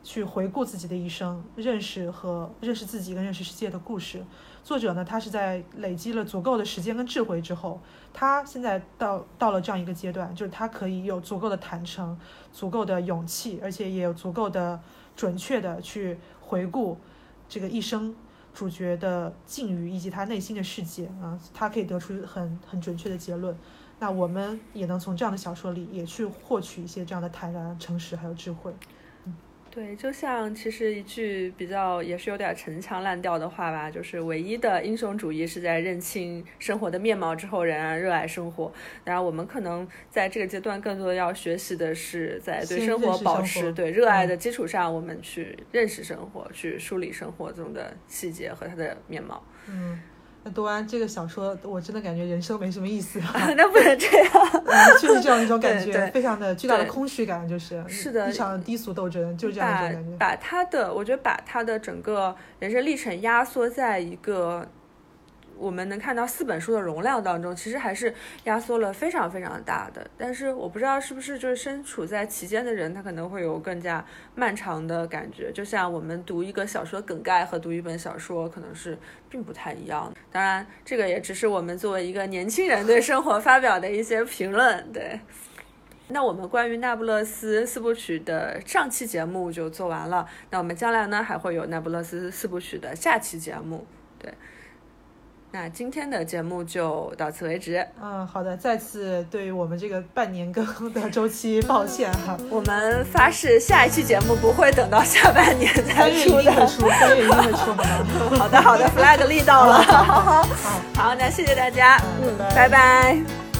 去回顾自己的一生，认识和认识自己跟认识世界的故事。作者呢，他是在累积了足够的时间跟智慧之后，他现在到到了这样一个阶段，就是他可以有足够的坦诚、足够的勇气，而且也有足够的准确的去回顾这个一生主角的境遇以及他内心的世界啊，他可以得出很很准确的结论。那我们也能从这样的小说里也去获取一些这样的坦然、诚实还有智慧。对，就像其实一句比较也是有点陈腔滥调的话吧，就是唯一的英雄主义是在认清生活的面貌之后仍然热爱生活。当然，我们可能在这个阶段更多的要学习的是在对生活保持对热爱的基础上，我们去认识生活，去梳理生活中的细节和它的面貌。嗯。那读完这个小说，我真的感觉人生没什么意思。(laughs) 那不能这样，(laughs) 就是这样一种感觉，非常的巨大的空虚感，就是是的，一场低俗斗争，就是这样一种感觉。把他的，我觉得把他的整个人生历程压缩在一个。我们能看到四本书的容量当中，其实还是压缩了非常非常大的。但是我不知道是不是就是身处在其间的人，他可能会有更加漫长的感觉。就像我们读一个小说梗概和读一本小说，可能是并不太一样。当然，这个也只是我们作为一个年轻人对生活发表的一些评论。对，那我们关于那不勒斯四部曲的上期节目就做完了。那我们将来呢还会有那不勒斯四部曲的下期节目。对。那今天的节目就到此为止。嗯，好的，再次对于我们这个半年更的周期 (laughs) 抱歉哈。我们发誓下一期节目不会等到下半年才出的，三月一定会出？好的，好的，flag 立到了。(laughs) 好，好，那谢谢大家，嗯，拜拜。